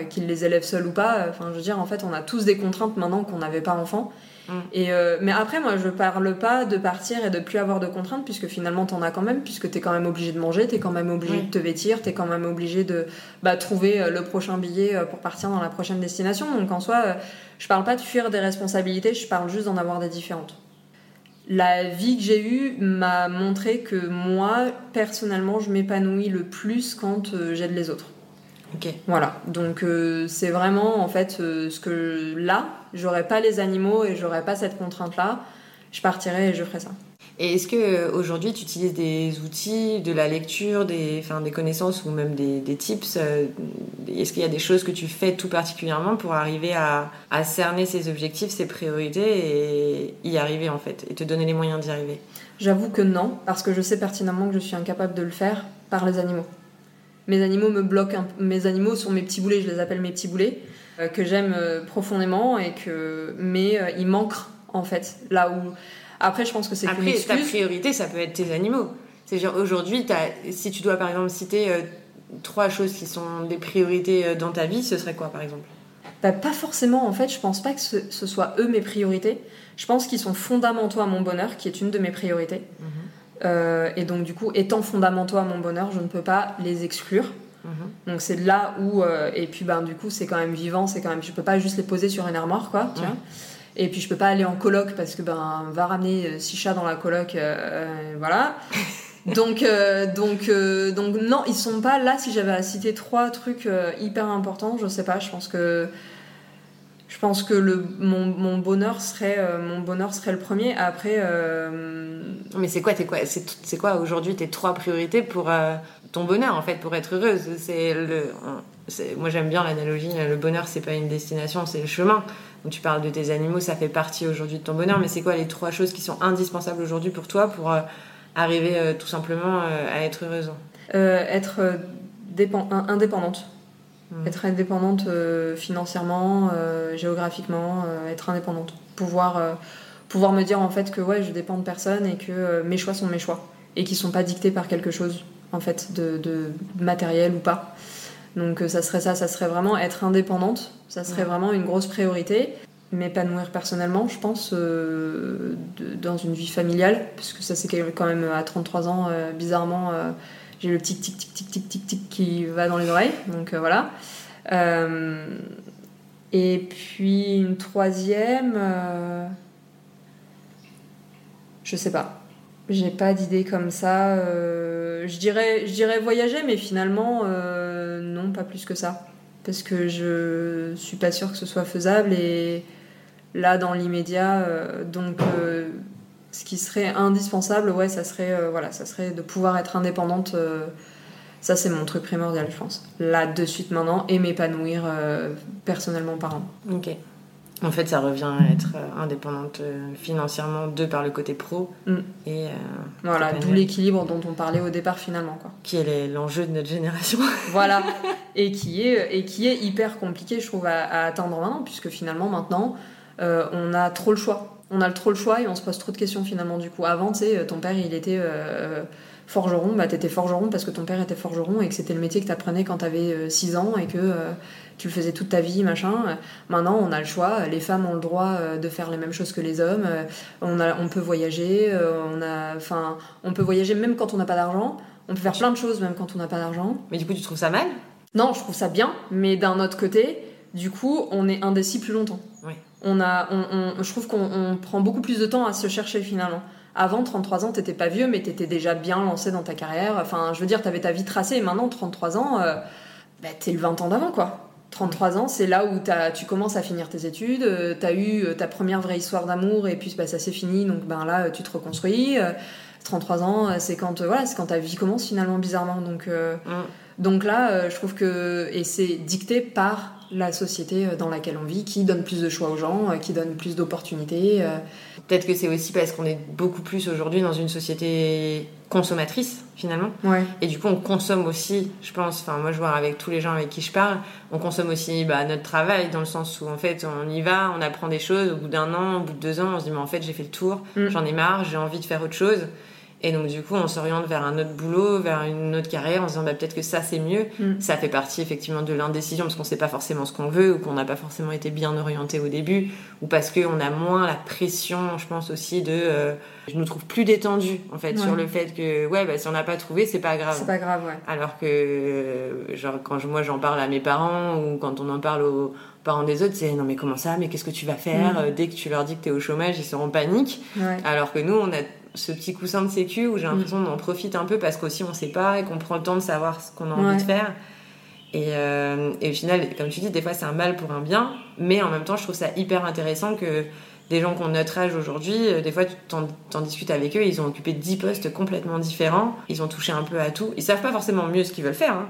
qu'ils les élèvent seuls ou pas, enfin, je veux dire, en fait, on a tous des contraintes maintenant qu'on n'avait pas enfant. Mm. Et euh, mais après, moi, je parle pas de partir et de plus avoir de contraintes, puisque finalement, t'en as quand même, puisque t'es quand même obligé de manger, t'es quand même obligé de te vêtir, t'es quand même obligé de bah, trouver euh, le prochain billet euh, pour partir dans la prochaine destination. Donc en soi, je parle pas de fuir des responsabilités, je parle juste d'en avoir des différentes. La vie que j'ai eue m'a montré que moi, personnellement, je m'épanouis le plus quand j'aide les autres. Voilà, donc euh, c'est vraiment en fait euh, ce que là, j'aurais pas les animaux et j'aurais pas cette contrainte-là, je partirais et je ferais ça. Et est-ce que euh, aujourd'hui tu utilises des outils, de la lecture, des, enfin, des connaissances ou même des, des tips Est-ce qu'il y a des choses que tu fais tout particulièrement pour arriver à, à cerner ces objectifs, ces priorités et y arriver en fait, et te donner les moyens d'y arriver? J'avoue que non, parce que je sais pertinemment que je suis incapable de le faire par les animaux mes animaux me bloquent. Mes animaux sont mes petits boulets, je les appelle mes petits boulets, euh, que j'aime euh, profondément et que mais euh, ils manquent en fait là où. Après, je pense que c'est Après, ta priorité, ça peut être tes animaux. C'est genre aujourd'hui, si tu dois par exemple citer trois choses qui sont des priorités dans ta vie, ce serait quoi par exemple? Bah, Pas forcément en fait. Je pense pas que ce, soit eux mes priorités. Je pense qu'ils sont fondamentaux à mon bonheur, qui est une de mes priorités. Mhm. Euh, et donc, du coup, étant fondamentaux à mon bonheur, je ne peux pas les exclure. Mhm. Donc, c'est là où. Euh, et puis, ben, du coup, c'est quand même vivant, c'est quand même. Je peux pas juste les poser sur une armoire, quoi, tu vois. Et puis, je peux pas aller en coloc parce que, ben, va ramener euh, six chats dans la coloc, voilà. donc, donc, donc, non, ils sont pas là. Si j'avais à citer trois trucs hyper importants, je sais pas, je pense que je pense que le, mon, mon bonheur serait euh, mon bonheur serait le premier. Après euh, mais c'est quoi quoi c'est quoi aujourd'hui tes trois priorités pour euh, ton bonheur en fait pour être heureuse? C'est le moi j'aime bien l'analogie le bonheur c'est pas une destination c'est le chemin. Donc tu parles de tes animaux ça fait partie aujourd'hui de ton bonheur mais c'est quoi les trois choses qui sont indispensables aujourd'hui pour toi pour arriver tout simplement à être heureuse? Être indépendante Mm. Être indépendante euh, financièrement, euh, géographiquement, euh, être indépendante. Pouvoir, pouvoir me dire en fait que ouais, je dépends de personne et que mes choix sont mes choix. Et qui sont pas dictés par quelque chose en fait de, de matériel ou pas. Donc ça serait ça, ça serait vraiment être indépendante, ça serait vraiment une grosse priorité. M'épanouir personnellement, je pense, dans une vie familiale, puisque ça c'est quand même à 33 ans, bizarrement, j'ai le tic tic tic tic tic tic tic qui va dans les oreilles, donc euh, voilà. Euh, et puis une troisième, euh, je sais pas. J'ai pas d'idée comme ça. je, dirais, je dirais voyager, mais finalement, non, pas plus que ça. Parce que je suis pas sûre que ce soit faisable et là, dans l'immédiat, donc ce qui serait indispensable, ouais, ça serait, euh, voilà, ça serait de pouvoir être indépendante. Euh, Ça, c'est mon truc primordial, je pense. Là, de suite maintenant, et m'épanouir euh, personnellement parlant. Ok. En fait, ça revient à être euh, indépendante financièrement, de par le côté pro. Mm. Et, Voilà, d'où l'équilibre dont on parlait au départ finalement. Quoi. Qui est l'enjeu de notre génération. Voilà, et qui est, et qui est hyper compliqué, je trouve, à, à atteindre maintenant, puisque finalement, maintenant, on a trop le choix. On a trop le choix et on se pose trop de questions finalement du coup. Avant, tu sais, ton père, il était euh, forgeron, bah t'étais forgeron parce que ton père était forgeron et que c'était le métier que t'apprenais quand t'avais 6 ans et que euh, tu le faisais toute ta vie, machin. Maintenant, on a le choix. Les femmes ont le droit euh, de faire les mêmes choses que les hommes. Euh, On, a, on peut voyager. euh, On, a, enfin, on peut voyager même quand on n'a pas d'argent. On peut faire plein de choses même quand on n'a pas d'argent. Mais du coup, tu trouves ça mal? Non, je trouve ça bien, mais d'un autre côté, du coup, on est indécis plus longtemps. Oui. On a, on, on- je trouve qu'on on prend beaucoup plus de temps à se chercher finalement. Avant, 33 ans, t'étais pas vieux, mais t'étais déjà bien lancé dans ta carrière. Enfin, je veux dire, t'avais ta vie tracée, et maintenant, 33 ans, euh, bah, t'es le 20 ans d'avant, quoi. 33 ans, c'est là où t'as- tu commences à finir tes études, euh, t'as eu euh, ta première vraie histoire d'amour, et puis bah, ça s'est fini, donc ben là, tu te reconstruis. Euh, 33 ans, c'est quand, voilà, c'est quand ta vie commence finalement bizarrement. Donc, Mm. donc là, je trouve que. Et c'est dicté par la société euh, dans laquelle on vit, qui donne plus de choix aux gens, euh, qui donne plus d'opportunités. euh. Peut-être que c'est aussi parce qu'on est beaucoup plus aujourd'hui dans une société consommatrice, finalement. Ouais. Et du coup, on consomme aussi, je pense, enfin, moi je vois avec tous les gens avec qui je parle, on consomme aussi bah, notre travail, dans le sens où en fait, on y va, on apprend des choses, au bout d'un an, au bout de deux ans, on se dit, mais en fait, j'ai fait le tour, Mm. j'en ai marre, j'ai envie de faire autre chose. Et donc, du coup, on s'oriente vers un autre boulot, vers une autre carrière, en se disant, bah, peut-être que ça, c'est mieux. Mm. Ça fait partie, effectivement, de l'indécision, parce qu'on sait pas forcément ce qu'on veut, ou qu'on n'a pas forcément été bien orienté au début, ou parce qu'on a moins la pression, je pense aussi, de. euh, je nous trouve plus détendu, en fait, Ouais. sur le fait que, ouais, bah, si on n'a pas trouvé, c'est pas grave. C'est pas grave, ouais. Alors que, euh, genre, quand je- moi j'en parle à mes parents ou quand on en parle aux parents des autres, c'est non, mais comment ça, mais qu'est-ce que tu vas faire Mm. Euh, Dès que tu leur dis que t'es au chômage, ils sont en panique. ouais. Alors que nous, on a ce petit coussin de sécu où j'ai l'impression qu'on en profite un peu parce qu'aussi on sait pas et qu'on prend le temps de savoir ce qu'on a envie Ouais. de faire. Et, euh, et au final, comme tu dis, des fois c'est un mal pour un bien, mais en même temps, je trouve ça hyper intéressant que des gens qui ont notre âge aujourd'hui, euh, des fois tu t'en, t'en discutes avec eux, ils ont occupé 10 postes complètement différents, ils ont touché un peu à tout. Ils savent pas forcément mieux ce qu'ils veulent faire, hein,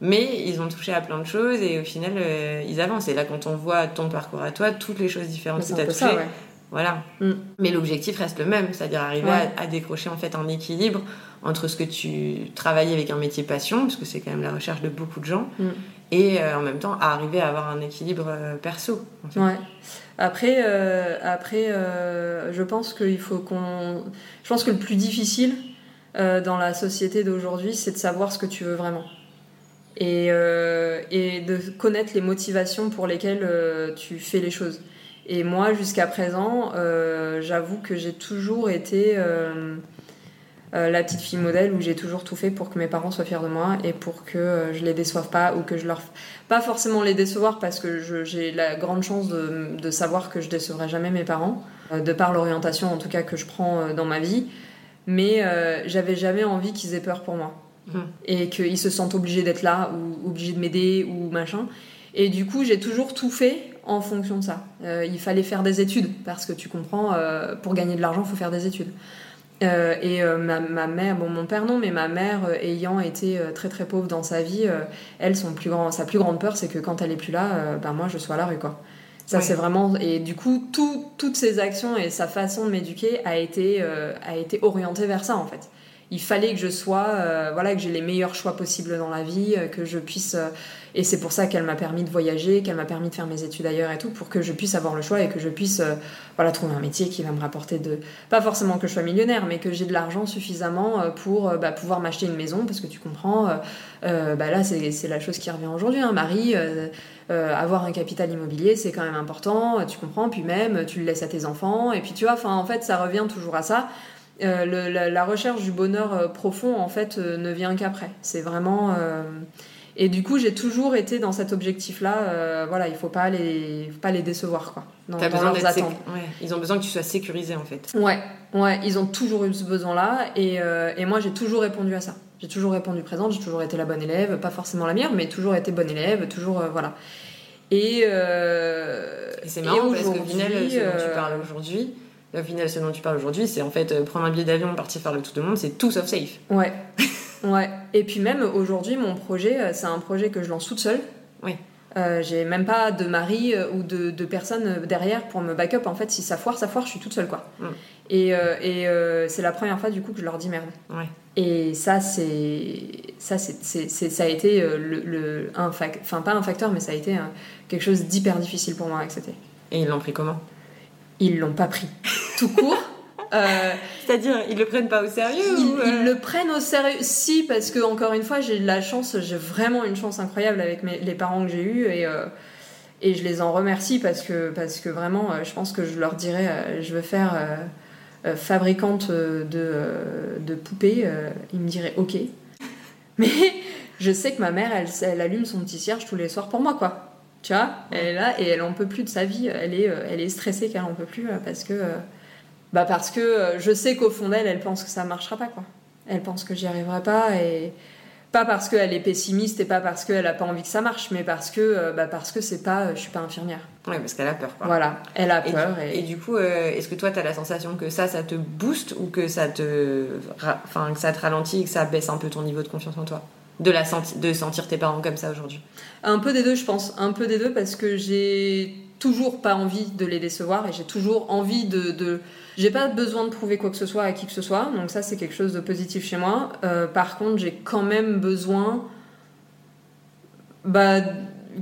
mais ils ont touché à plein de choses et au final, euh, ils avancent. Et là, quand on voit ton parcours à toi, toutes les choses différentes C'est que tu as touchées. Voilà. Mm. Mais l'objectif reste le même, c'est-à-dire arriver Ouais. à, à décrocher en fait un équilibre entre ce que tu travailles avec un métier passion, parce que c'est quand même la recherche de beaucoup de gens, Mm. et euh, en même temps à arriver à avoir un équilibre euh, perso. en fait. Ouais. Après, euh, après je pense qu'il faut qu'on. Je pense que le plus difficile dans la société d'aujourd'hui, c'est de savoir ce que tu veux vraiment. Et, et de connaître les motivations pour lesquelles tu fais les choses. Et moi, jusqu'à présent, euh, j'avoue que j'ai toujours été euh, euh, la petite fille modèle où j'ai toujours tout fait pour que mes parents soient fiers de moi et pour que je les déçoive pas ou que je leur pas forcément les décevoir parce que j'ai la grande chance de, de savoir que je décevrai jamais mes parents, de par l'orientation en tout cas que je prends dans ma vie. Mais j'avais jamais envie qu'ils aient peur pour moi Mhm. et qu'ils se sentent obligés d'être là ou obligés de m'aider ou machin. Et du coup, j'ai toujours tout fait en fonction de ça. Euh, il fallait faire des études parce que tu comprends, euh, pour gagner de l'argent, il faut faire des études. Euh, et ma, ma mère, bon mon père non, mais ma mère ayant été très très pauvre dans sa vie, elle son plus grand, sa plus grande peur c'est que quand elle est plus là, ben moi je sois à la rue quoi. Ça c'est vraiment et du coup tout- toutes ses actions et sa façon de m'éduquer a été a été orientée vers ça en fait. Il fallait que je sois euh, voilà que j'ai les meilleurs choix possibles dans la vie, euh, que je puisse euh, et c'est pour ça qu'elle m'a permis de voyager, qu'elle m'a permis de faire mes études ailleurs et tout pour que je puisse avoir le choix et que je puisse voilà trouver un métier qui va me rapporter de pas forcément que je sois millionnaire, mais que j'ai de l'argent suffisamment pour bah, pouvoir m'acheter une maison, parce que tu comprends, bah là c'est la chose qui revient aujourd'hui. Hein. Marie, euh, euh, avoir un capital immobilier, c'est quand même important, tu comprends, puis même tu le laisses à tes enfants, et puis tu vois, en fait ça revient toujours à ça. Euh, le- la, la recherche du bonheur euh, profond en fait euh, ne vient qu'après. C'est vraiment et du coup j'ai toujours été dans cet objectif là. voilà, il faut pas les faut pas les décevoir quoi. Dans, T'as dans besoin leurs d'être sécu- attentes. ouais. Ils ont besoin que tu sois sécurisé en fait. Ouais, ouais, ils ont toujours eu ce besoin-là et, et moi j'ai toujours répondu à ça. J'ai toujours répondu présente, j'ai toujours été la bonne élève, pas forcément la meilleure, mais toujours été bonne élève, toujours voilà. Et, Et c'est marrant parce qu'au final, ce dont tu parles aujourd'hui, au final, ce dont tu parles aujourd'hui, c'est en fait euh, prendre un billet d'avion, partir faire le tour du monde, c'est tout sauf safe. Ouais, Ouais. Et puis même aujourd'hui, mon projet, euh, c'est un projet que je lance toute seule. Oui. Euh, j'ai même pas de mari ou de, de personne derrière pour me backup. En fait, si ça foire, ça foire, je suis toute seule, quoi. Mm. Et, euh, et euh, c'est la première fois, du coup, que je leur dis merde. Ouais. Et ça, c'est. Ça, c'est, ça a été le, le- un fac- Enfin, pas un facteur, mais ça a été quelque chose d'hyper difficile pour moi à accepter. Et ils l'ont pris comment? Ils l'ont pas pris tout court. Euh, C'est-à-dire, ils le prennent pas au sérieux ils, ou, euh, ils le prennent au sérieux. Si, parce que encore une fois, j'ai de la chance, j'ai vraiment une chance incroyable avec mes- les parents que j'ai eus et, euh, et je les en remercie parce que, parce que vraiment, je pense que je leur dirais, je veux faire fabricante de, de poupées. ils me diraient ok. Mais je sais que ma mère, elle, elle allume son petit cierge tous les soirs pour moi, quoi. Tu vois, elle est là et elle en peut plus de sa vie. Elle est, elle est stressée qu'elle en peut plus parce que, bah parce que euh, je sais qu'au fond d'elle, elle pense que ça marchera pas, quoi. Elle pense que j'y arriverai pas et pas parce qu'elle est pessimiste et pas parce qu'elle a pas envie que ça marche, mais parce que, euh, bah parce que c'est pas, je suis pas infirmière. Ouais, parce qu'elle a peur. Quoi. Voilà, elle a Et, peur du, et, et du coup, euh, est-ce que toi, tu as la sensation que ça, ça te booste ou que ça te, enfin, que ça te ralentit et que ça baisse un peu ton niveau de confiance en toi? De, la senti- de sentir tes parents comme ça aujourd'hui? Un peu des deux, je pense. Un peu des deux parce que j'ai toujours pas envie de les décevoir et j'ai toujours envie de. de... J'ai pas besoin de prouver quoi que ce soit à qui que ce soit, donc ça c'est quelque chose de positif chez moi. Euh, par contre, j'ai quand même besoin bah,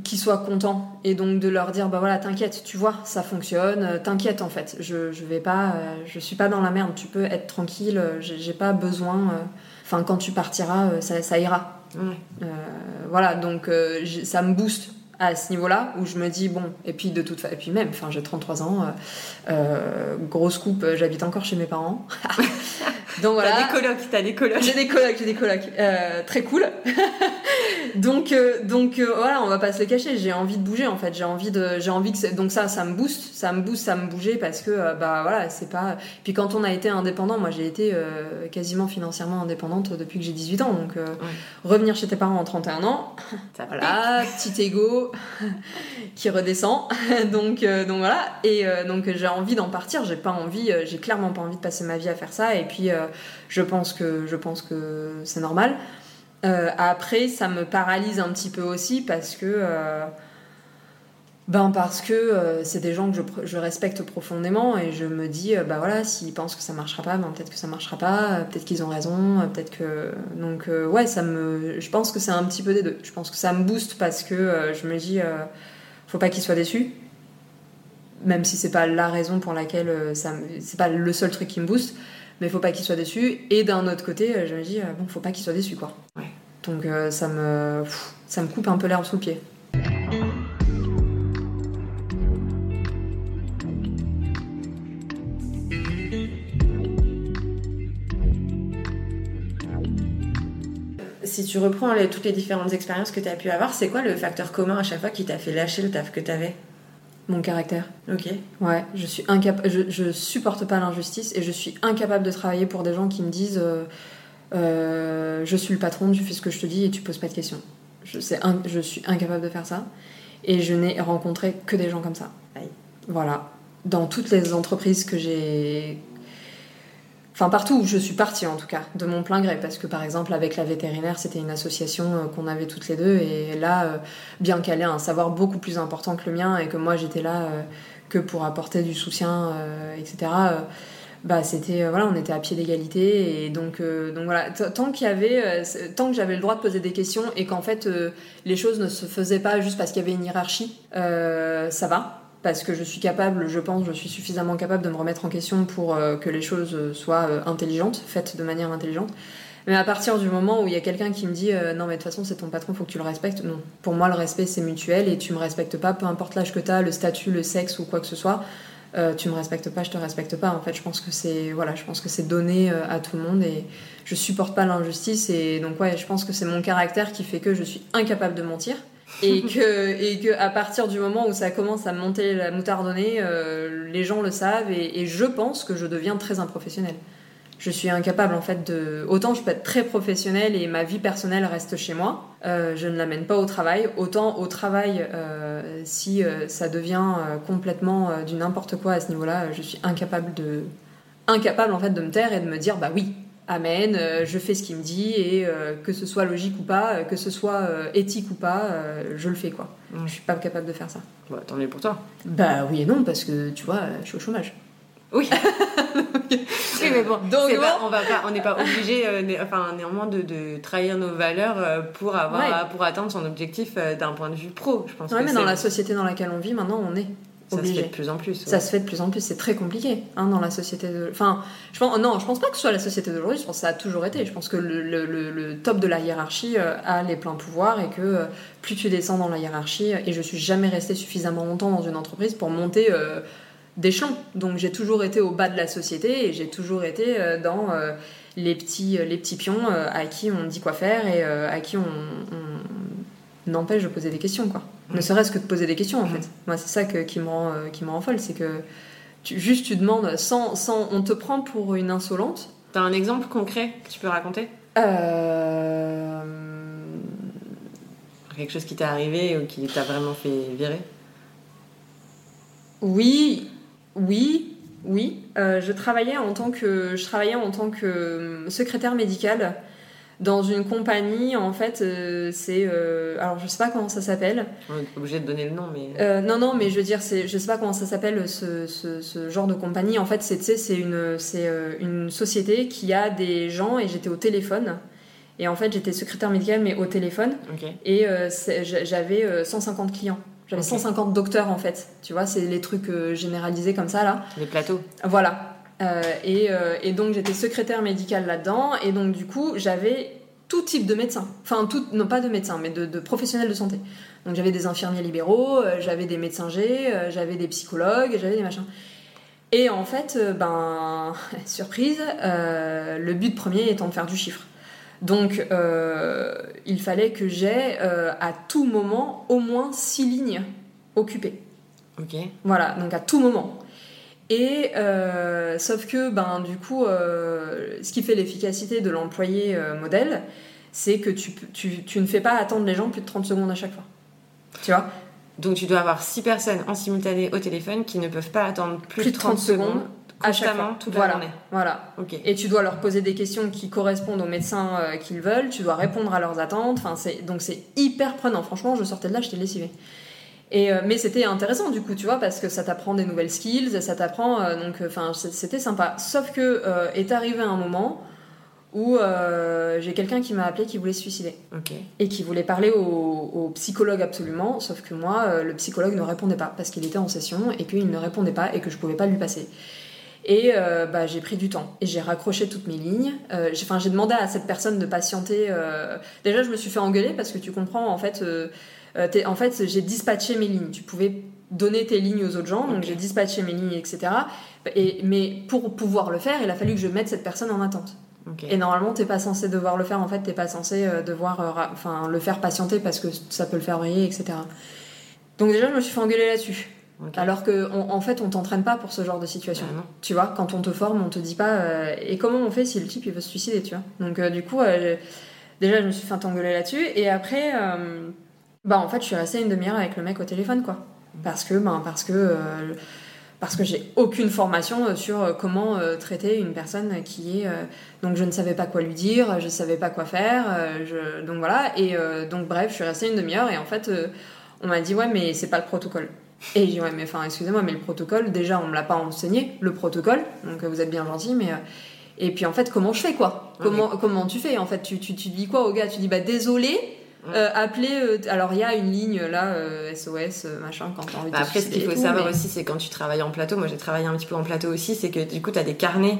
qu'ils soient contents et donc de leur dire bah voilà t'inquiète tu vois ça fonctionne euh, t'inquiète en fait. Je, je vais pas euh, je suis pas dans la merde tu peux être tranquille j'ai pas besoin enfin quand tu partiras ça, ça ira. Euh, voilà, donc ça me booste à ce niveau-là où je me dis bon et puis de toute façon et puis même enfin j'ai 33 ans euh, euh, grosse coupe euh, j'habite encore chez mes parents. Donc voilà. T'as des colocs, t'as des colocs. j'ai des colocs j'ai des colocs. Euh, très cool. Donc donc voilà on va pas se les cacher j'ai envie de bouger en fait. J'ai envie de j'ai envie que donc ça ça me booste ça me booste ça me bouger parce que bah voilà c'est pas puis quand on a été indépendant moi j'ai été quasiment financièrement indépendante depuis que j'ai 18 ans donc revenir chez tes parents en 31 ans Ça voilà, petit ego qui redescend. donc, euh, donc voilà. Et euh, donc j'ai envie d'en partir. J'ai pas envie, euh, j'ai clairement pas envie de passer ma vie à faire ça. Et puis je pense que je pense que c'est normal. Après, ça me paralyse un petit peu aussi parce que ben parce que euh, c'est des gens que je, respecte profondément et je me dis euh, bah voilà s'ils pensent que ça marchera pas ben peut-être que ça marchera pas euh, peut-être qu'ils ont raison euh, peut-être que donc ouais ça me je pense que c'est un petit peu des deux. Je pense que ça me booste parce que je me dis faut pas qu'ils soient déçus même si c'est pas la raison pour laquelle ça me- c'est pas le seul truc qui me booste mais faut pas qu'ils soient déçus. Et d'un autre côté je me dis bon faut pas qu'ils soient déçus quoi. Ouais. donc ça me pff, ça me coupe un peu l'herbe sous le pied Si tu reprends les- toutes les différentes expériences que tu as pu avoir, c'est quoi le facteur commun à chaque fois qui t'a fait lâcher le taf que tu avais mon caractère Ok. Ouais, je suis incapable, je, je supporte pas l'injustice et je suis incapable de travailler pour des gens qui me disent euh, euh, je suis le patron, tu fais ce que je te dis et tu poses pas de questions. Je, un- je suis incapable de faire ça et je n'ai rencontré que des gens comme ça. Aïe. Voilà, dans toutes les entreprises que j'ai Enfin, partout où je suis partie, en tout cas, de mon plein gré. Parce que, par exemple, avec la vétérinaire, c'était une association euh, qu'on avait toutes les deux. Et là, euh, bien qu'elle ait un savoir beaucoup plus important que le mien et que moi, j'étais là euh, que pour apporter du soutien, etc., bah, c'était, voilà, on était à pied d'égalité. Et donc, donc voilà, tant qu'il y avait, tant que j'avais le droit de poser des questions et qu'en fait, les choses ne se faisaient pas juste parce qu'il y avait une hiérarchie, ça va parce que je suis capable, je pense, je suis suffisamment capable de me remettre en question pour euh, que les choses soient euh, intelligentes, faites de manière intelligente. Mais à partir du moment où il y a quelqu'un qui me dit euh, non mais de toute façon c'est ton patron, faut que tu le respectes, non. Pour moi le respect c'est mutuel et tu me respectes pas, peu importe l'âge que tu as, le statut, le sexe ou quoi que ce soit, tu me respectes pas, je te respecte pas. En fait je pense que c'est voilà, je pense que c'est donné à tout le monde et je supporte pas l'injustice et donc ouais je pense que c'est mon caractère qui fait que je suis incapable de mentir et que et que à partir du moment où ça commence à monter la moutardonnée, euh, les gens le savent et, et je pense que je deviens très improfessionnelle. Je suis incapable en fait de. Autant je peux être très professionnelle et ma vie personnelle reste chez moi, euh, je ne l'amène pas au travail. Autant au travail, euh, si euh, ça devient euh, complètement euh, du n'importe quoi à ce niveau-là, je suis incapable de incapable en fait de me taire et de me dire bah oui, Amen, euh, je fais ce qu'il me dit et euh, que ce soit logique ou pas, euh, que ce soit éthique ou pas, je le fais quoi. Mm. Je suis pas capable de faire ça. Bah, tant mieux pour toi. Bah oui et non parce que tu vois, je suis au chômage. Oui. oui, mais bon, Donc, bon. pas- on va pas, on n'est pas obligé, né- enfin néanmoins de, de trahir nos valeurs pour avoir, Ouais. pour atteindre son objectif d'un point de vue pro. Je pense Ouais que mais dans la société dans laquelle on vit maintenant, on est ça se fait de plus en plus. ouais. Ça se fait de plus en plus, c'est très compliqué hein, dans la société de. Enfin, je pense, non, je pense pas que ce soit la société d'aujourd'hui, je pense que ça a toujours été. Je pense que le, le- top de la hiérarchie euh, a les pleins pouvoirs et que euh, plus tu descends dans la hiérarchie, et je suis jamais restée suffisamment longtemps dans une entreprise pour monter euh, d'échelon. Donc j'ai toujours été au bas de la société et j'ai toujours été euh, dans les, petits, les petits pions à qui on dit quoi faire et à qui on, on empêche de poser des questions, quoi. Ne Mm. serait-ce que de poser des questions, en Mm. fait. Moi, c'est ça que- qui, me rend, euh, qui me rend folle, c'est que tu, juste tu demandes sans, sans. On te prend pour une insolente. T'as un exemple concret que tu peux raconter? Euh... Quelque chose qui t'est arrivé ou qui t'a vraiment fait virer? Oui, oui, oui. Euh, je travaillais en tant que je travaillais en tant que secrétaire médicale dans une compagnie. En fait, euh, c'est euh, alors je sais pas comment ça s'appelle. On est obligé de donner le nom, mais. Euh, non, non, mais je veux dire, c'est, je sais pas comment ça s'appelle ce, ce, ce genre de compagnie. En fait, c'est, une, c'est une société qui a des gens et j'étais au téléphone. Et en fait, j'étais secrétaire médicale, mais au téléphone. Et j'avais euh, 150 clients. J'avais Ok. 150 docteurs, en fait. Tu vois, c'est les trucs généralisés comme ça, là. Les plateaux. Voilà. Euh, et, euh, et donc j'étais secrétaire médicale là-dedans, et donc du coup j'avais tout type de médecins, enfin tout, non pas de médecins, mais de, de professionnels de santé. Donc j'avais des infirmiers libéraux, euh, j'avais des médecins G, j'avais des psychologues, j'avais des machins. Et en fait, ben surprise, le but premier étant de faire du chiffre. Donc il fallait que j'aie à tout moment au moins six lignes occupées. Ok. Voilà, donc à tout moment. Et euh, sauf que, ben, du coup, euh, ce qui fait l'efficacité de l'employé euh, modèle, c'est que tu, tu, tu ne fais pas attendre les gens plus de 30 secondes à chaque fois. Tu vois? Donc tu dois avoir six personnes en simultané au téléphone qui ne peuvent pas attendre plus, Plus de 30 secondes à chaque fois. toute voilà, la journée. voilà. Ok. Et tu dois leur poser des questions qui correspondent aux médecins qu'ils veulent, tu dois répondre à leurs attentes, enfin, c'est, donc c'est hyper prenant. Franchement, je sortais de là, j'étais lessivée. Et, euh, mais c'était intéressant du coup, tu vois, parce que ça t'apprend des nouvelles skills, ça t'apprend, euh, donc enfin c'est- c'était sympa. Sauf que euh, est arrivé un moment où euh, j'ai quelqu'un qui m'a appelé qui voulait se suicider et qui voulait parler au, au psychologue absolument, sauf que moi, euh, le psychologue ne répondait pas parce qu'il était en session et qu'il ne répondait pas et que je pouvais pas lui passer. Et euh, bah, j'ai pris du temps et j'ai raccroché toutes mes lignes. Euh, j'ai, enfin, j'ai demandé à cette personne de patienter. euh, Déjà, je me suis fait engueuler parce que tu comprends, en fait, euh, en fait, j'ai dispatché mes lignes. Tu pouvais donner tes lignes aux autres gens, donc j'ai dispatché mes lignes, etc. Et, mais pour pouvoir le faire, il a fallu que je mette cette personne en attente. Et normalement, t'es pas censé devoir le faire. En fait, t'es pas censé euh, devoir, euh, enfin, le faire patienter parce que ça peut le faire vriller, etc. Donc déjà, je me suis fait engueuler là-dessus. Alors que, on- en fait, on t'entraîne pas pour ce genre de situation. Ah. Tu vois, quand on te forme, on te dit pas. euh, et comment on fait si le type il veut se suicider, tu vois? Donc euh, du coup, euh, déjà, je me suis fait engueuler là-dessus. Et après, bah en fait, je suis restée une demi-heure avec le mec au téléphone, quoi. Parce que, ben, parce que. euh, parce que j'ai aucune formation euh, sur euh, comment euh, traiter une personne qui est. euh, donc je ne savais pas quoi lui dire, je ne savais pas quoi faire. je- donc voilà. Et donc bref, je suis restée une demi-heure et en fait, on m'a dit ouais, mais c'est pas le protocole. Et j'ai dit ouais, mais enfin, excusez-moi, mais le protocole, déjà, on me l'a pas enseigné, le protocole. Donc vous êtes bien gentil, mais. et puis en fait, comment je fais quoi? Comment, comment tu fais En fait, tu, tu, tu dis quoi au gars? Tu dis bah désolé, euh, appelez. euh, alors il y a une ligne là, euh, SOS, euh, machin, quand t'as envie Bah de te après, ce qu'il faut tout, savoir mais- aussi, c'est quand tu travailles en plateau, moi j'ai travaillé un petit peu en plateau aussi, c'est que du coup, tu as des carnets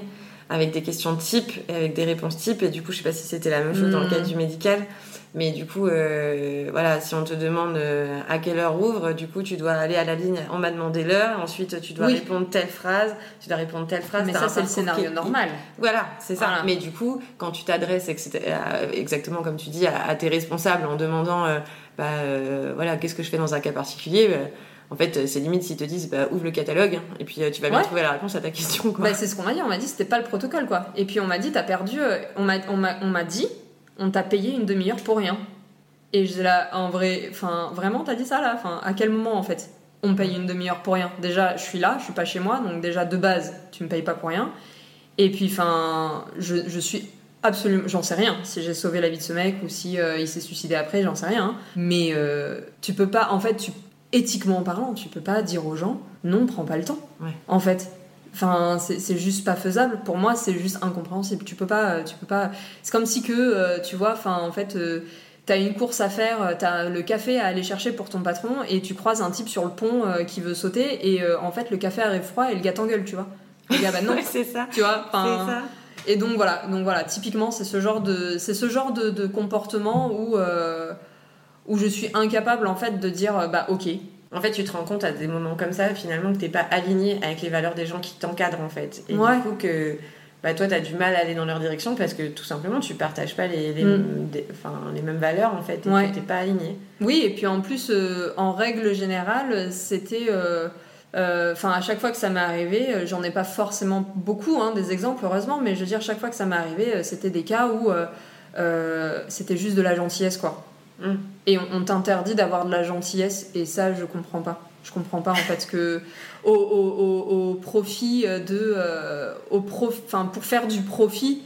avec des questions type et avec des réponses type. Et du coup, je sais pas si c'était la même chose dans le Mm. cadre du médical. Mais du coup, euh, voilà, si on te demande euh, à quelle heure ouvre, du coup, tu dois aller à la ligne, on m'a demandé l'heure, ensuite tu dois Oui. répondre telle phrase, tu dois répondre telle phrase. Mais ça, c'est le scénario qui normal. Voilà, c'est ça. Voilà. Mais du coup, quand tu t'adresses exactement comme tu dis à, à tes responsables en demandant, euh, bah, euh, voilà, qu'est-ce que je fais dans un cas particulier bah, En fait, c'est limite s'ils te disent, bah, ouvre le catalogue, hein, et puis euh, tu vas bien Ouais. trouver la réponse à ta question. Bah, c'est ce qu'on m'a dit. On m'a dit c'était pas le protocole quoi. Et puis on m'a dit t'as perdu. euh, on m'a on m'a on m'a dit on t'a payé une demi-heure pour rien. Et je là en vrai, enfin vraiment t'as dit ça là? Enfin à quel moment en fait on me paye une demi-heure pour rien? Déjà je suis là, je suis pas chez moi, donc déjà de base tu me payes pas pour rien. Et puis, enfin, je, je suis absolument, j'en sais rien. Si j'ai sauvé la vie de ce mec ou si euh, il s'est suicidé après, j'en sais rien. hein. Mais euh, tu peux pas, en fait, tu, éthiquement parlant, tu peux pas dire aux gens non, prends pas le temps. Ouais. En fait. Enfin, c'est juste pas faisable. Pour moi, c'est juste incompréhensible. Tu peux pas, tu peux pas. C'est comme si que, euh, tu vois, enfin, en fait, euh, t'as une course à faire, euh, t'as le café à aller chercher pour ton patron, et tu croises un type sur le pont euh, qui veut sauter, et euh, en fait, le café arrive froid et le gars t'engueule, tu vois. Le gars, bah non, c'est ça. tu vois. Enfin, ça. et donc voilà, donc voilà, typiquement c'est ce genre de, c'est ce genre de, de comportement où euh, où je suis incapable en fait de dire euh, bah ok. En fait, tu te rends compte à des moments comme ça, finalement, que t'es pas aligné avec les valeurs des gens qui t'encadrent, en fait. Et Ouais. du coup, que bah, toi, t'as du mal à aller dans leur direction parce que tout simplement, tu partages pas les, les, Mm. des- les mêmes valeurs, en fait. Et Ouais. pas aligné. Oui et puis en plus euh, en règle générale c'était euh, euh, Enfin, à chaque fois que ça m'est arrivé, j'en ai pas forcément beaucoup hein, des exemples, heureusement, mais je veux dire, chaque fois que ça m'est arrivé, c'était des cas où c'était juste de la gentillesse, quoi. Mm. Et on, on t'interdit d'avoir de la gentillesse, et ça, je comprends pas. Je comprends pas en fait que au, au, au- au profit de, euh, au prof, enfin pour faire du profit,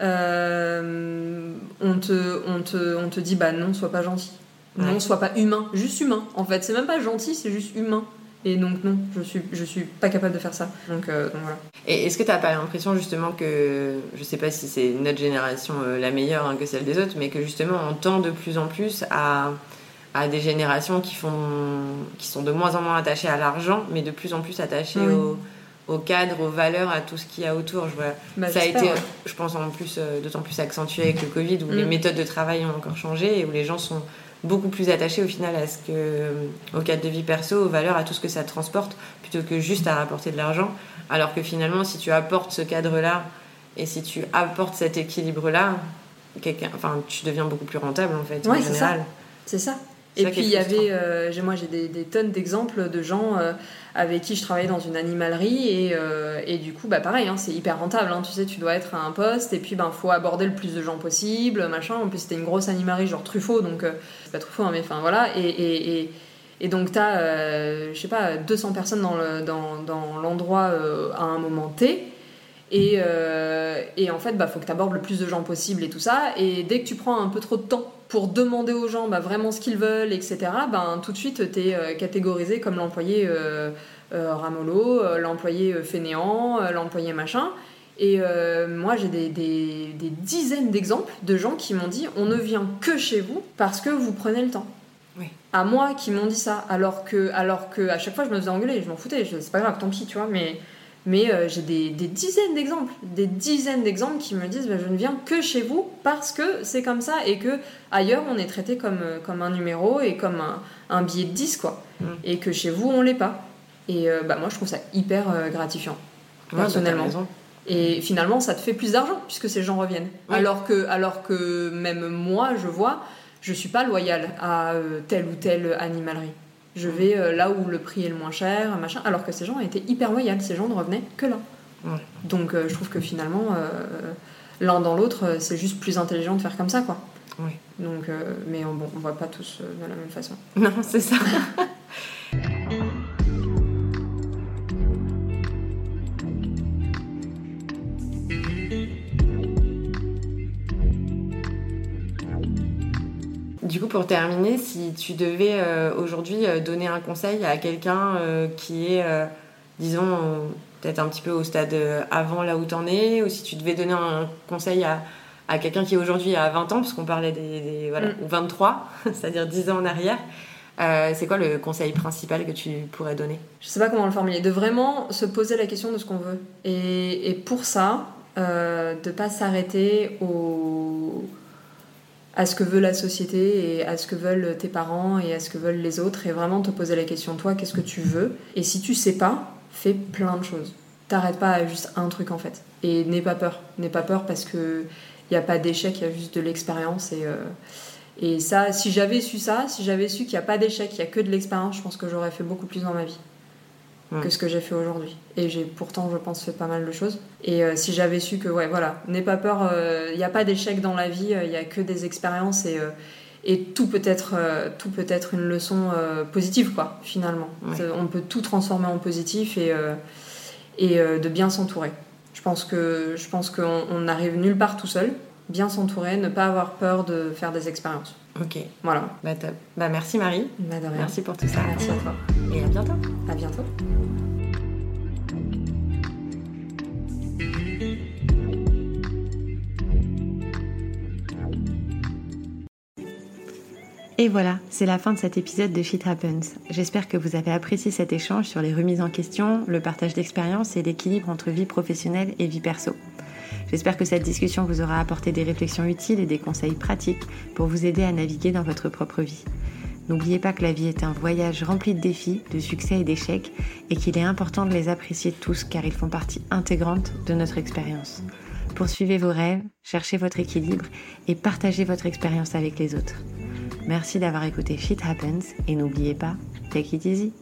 euh, on te, on te, on te dit bah non, sois pas gentil, non, Ouais. sois pas humain, juste humain. En fait, c'est même pas gentil, c'est juste humain. Et donc non, je suis, je suis pas capable de faire ça. Donc, euh, donc voilà. Et est-ce que t'as pas l'impression, justement, que, je sais pas si c'est notre génération euh, la meilleure hein, que celle des autres, mais que justement, on tend de plus en plus à, à des générations qui, font, qui sont de moins en moins attachées à l'argent, mais de plus en plus attachées Oui. au, au cadre, aux valeurs, à tout ce qu'il y a autour. Je vois, Bah, ça a été, ouais. je pense, en plus, euh, d'autant plus accentué avec le Covid, où Mm. les méthodes de travail ont encore changé et où les gens sont beaucoup plus attachés au final à ce que, au cadre de vie perso, aux valeurs, à tout ce que ça transporte, plutôt que juste à rapporter de l'argent. Alors que finalement, si tu apportes ce cadre-là et si tu apportes cet équilibre-là, enfin, tu deviens beaucoup plus rentable en fait, Ouais, en général. C'est ça. Et puis il y avait, euh, j'ai- moi j'ai des, des tonnes d'exemples de gens euh, avec qui je travaillais dans une animalerie et, euh, et du coup bah pareil, hein, c'est hyper rentable. hein. tu sais, tu dois être à un poste et puis ben faut aborder le plus de gens possible, machin. En plus c'était une grosse animalerie genre Truffaut, donc c'est pas Truffaut, hein, mais enfin voilà. Et, et, et, et donc t'as, je sais pas, 200 personnes dans le- dans, dans l'endroit à un moment T. Et, euh, et en fait, bah, faut que tu abordes le plus de gens possible et tout ça. Et dès que tu prends un peu trop de temps pour demander aux gens bah, vraiment ce qu'ils veulent, etc., ben, tout de suite, tu es catégorisé comme l'employé euh, euh, ramolo, euh, l'employé euh, fainéant, euh, l'employé machin. Et euh, moi, j'ai des, des- des dizaines d'exemples de gens qui m'ont dit on ne vient que chez vous parce que vous prenez le temps. Oui. À moi qui m'ont dit ça, alors que, alors que à chaque fois je me faisais engueuler, je m'en foutais, c'est pas grave, tant pis, tu vois, mais mais euh, j'ai des, des dizaines d'exemples, des dizaines d'exemples qui me disent bah, je ne viens que chez vous parce que c'est comme ça et que ailleurs on est traité comme, euh, comme un numéro et comme un, un billet de 10 quoi. Mm. Et que chez vous on l'est pas. Et euh, bah, moi je trouve ça hyper euh, gratifiant. Ouais, bah, Personnellement. Et finalement ça te fait plus d'argent puisque ces gens reviennent. Oui. Alors, que, alors que même moi je vois, je suis pas loyale à telle ou telle animalerie. Je vais euh, là où le prix est le moins cher, machin, alors que ces gens étaient hyper loyaux, ces gens ne revenaient que là. Ouais. Donc euh, je trouve que finalement, euh, l'un dans l'autre, c'est juste plus intelligent de faire comme ça, quoi. Oui. Donc, mais on, bon, on voit pas tous de la même façon. Non, c'est ça. Du coup, pour terminer, si tu devais euh, aujourd'hui euh, donner un conseil à quelqu'un euh, qui est, euh, disons, peut-être un petit peu au stade avant là où t'en es, ou si tu devais donner un conseil à, à quelqu'un qui aujourd'hui a 20 ans, parce qu'on parlait des, des- voilà, Mm. ou 23, c'est-à-dire 10 ans en arrière, c'est quoi le conseil principal que tu pourrais donner? Je sais pas comment le formuler, de vraiment se poser la question de ce qu'on veut. Et, et pour ça, de pas s'arrêter au à ce que veut la société et à ce que veulent tes parents et à ce que veulent les autres et vraiment te poser la question toi qu'est-ce que tu veux? Et si tu sais pas fais plein de choses. T'arrêtes pas à juste un truc en fait. Et n'aie pas peur. N'aie pas peur parce que il y a pas d'échec il y a juste de l'expérience et euh, et ça si j'avais su ça si j'avais su qu'il y a pas d'échec il y a que de l'expérience je pense que j'aurais fait beaucoup plus dans ma vie Que ce que j'ai fait aujourd'hui et j'ai pourtant je pense fait pas mal de choses et euh, si j'avais su que ouais voilà n'aie pas peur il n'y a pas d'échec dans la vie il y a que des expériences et euh, et tout peut être euh, tout peut être une leçon euh, positive quoi finalement Ouais. On peut tout transformer en positif et euh, et euh, de bien s'entourer Je pense que je pense qu'on n'arrive nulle part tout seul. Bien s'entourer, ne pas avoir peur de faire des expériences. Ok. Voilà. Bah top. Bah merci Marie. Bah, de rien. Merci pour tout ça. Merci à toi. Et à bientôt. À bientôt. Et voilà, c'est la fin de cet épisode de Shit Happens. J'espère que vous avez apprécié cet échange sur les remises en question, le partage d'expériences et l'équilibre entre vie professionnelle et vie perso. J'espère que cette discussion vous aura apporté des réflexions utiles et des conseils pratiques pour vous aider à naviguer dans votre propre vie. N'oubliez pas que la vie est un voyage rempli de défis, de succès et d'échecs, et qu'il est important de les apprécier tous car ils font partie intégrante de notre expérience. Poursuivez vos rêves, cherchez votre équilibre et partagez votre expérience avec les autres. Merci d'avoir écouté Shit Happens et n'oubliez pas, take it easy.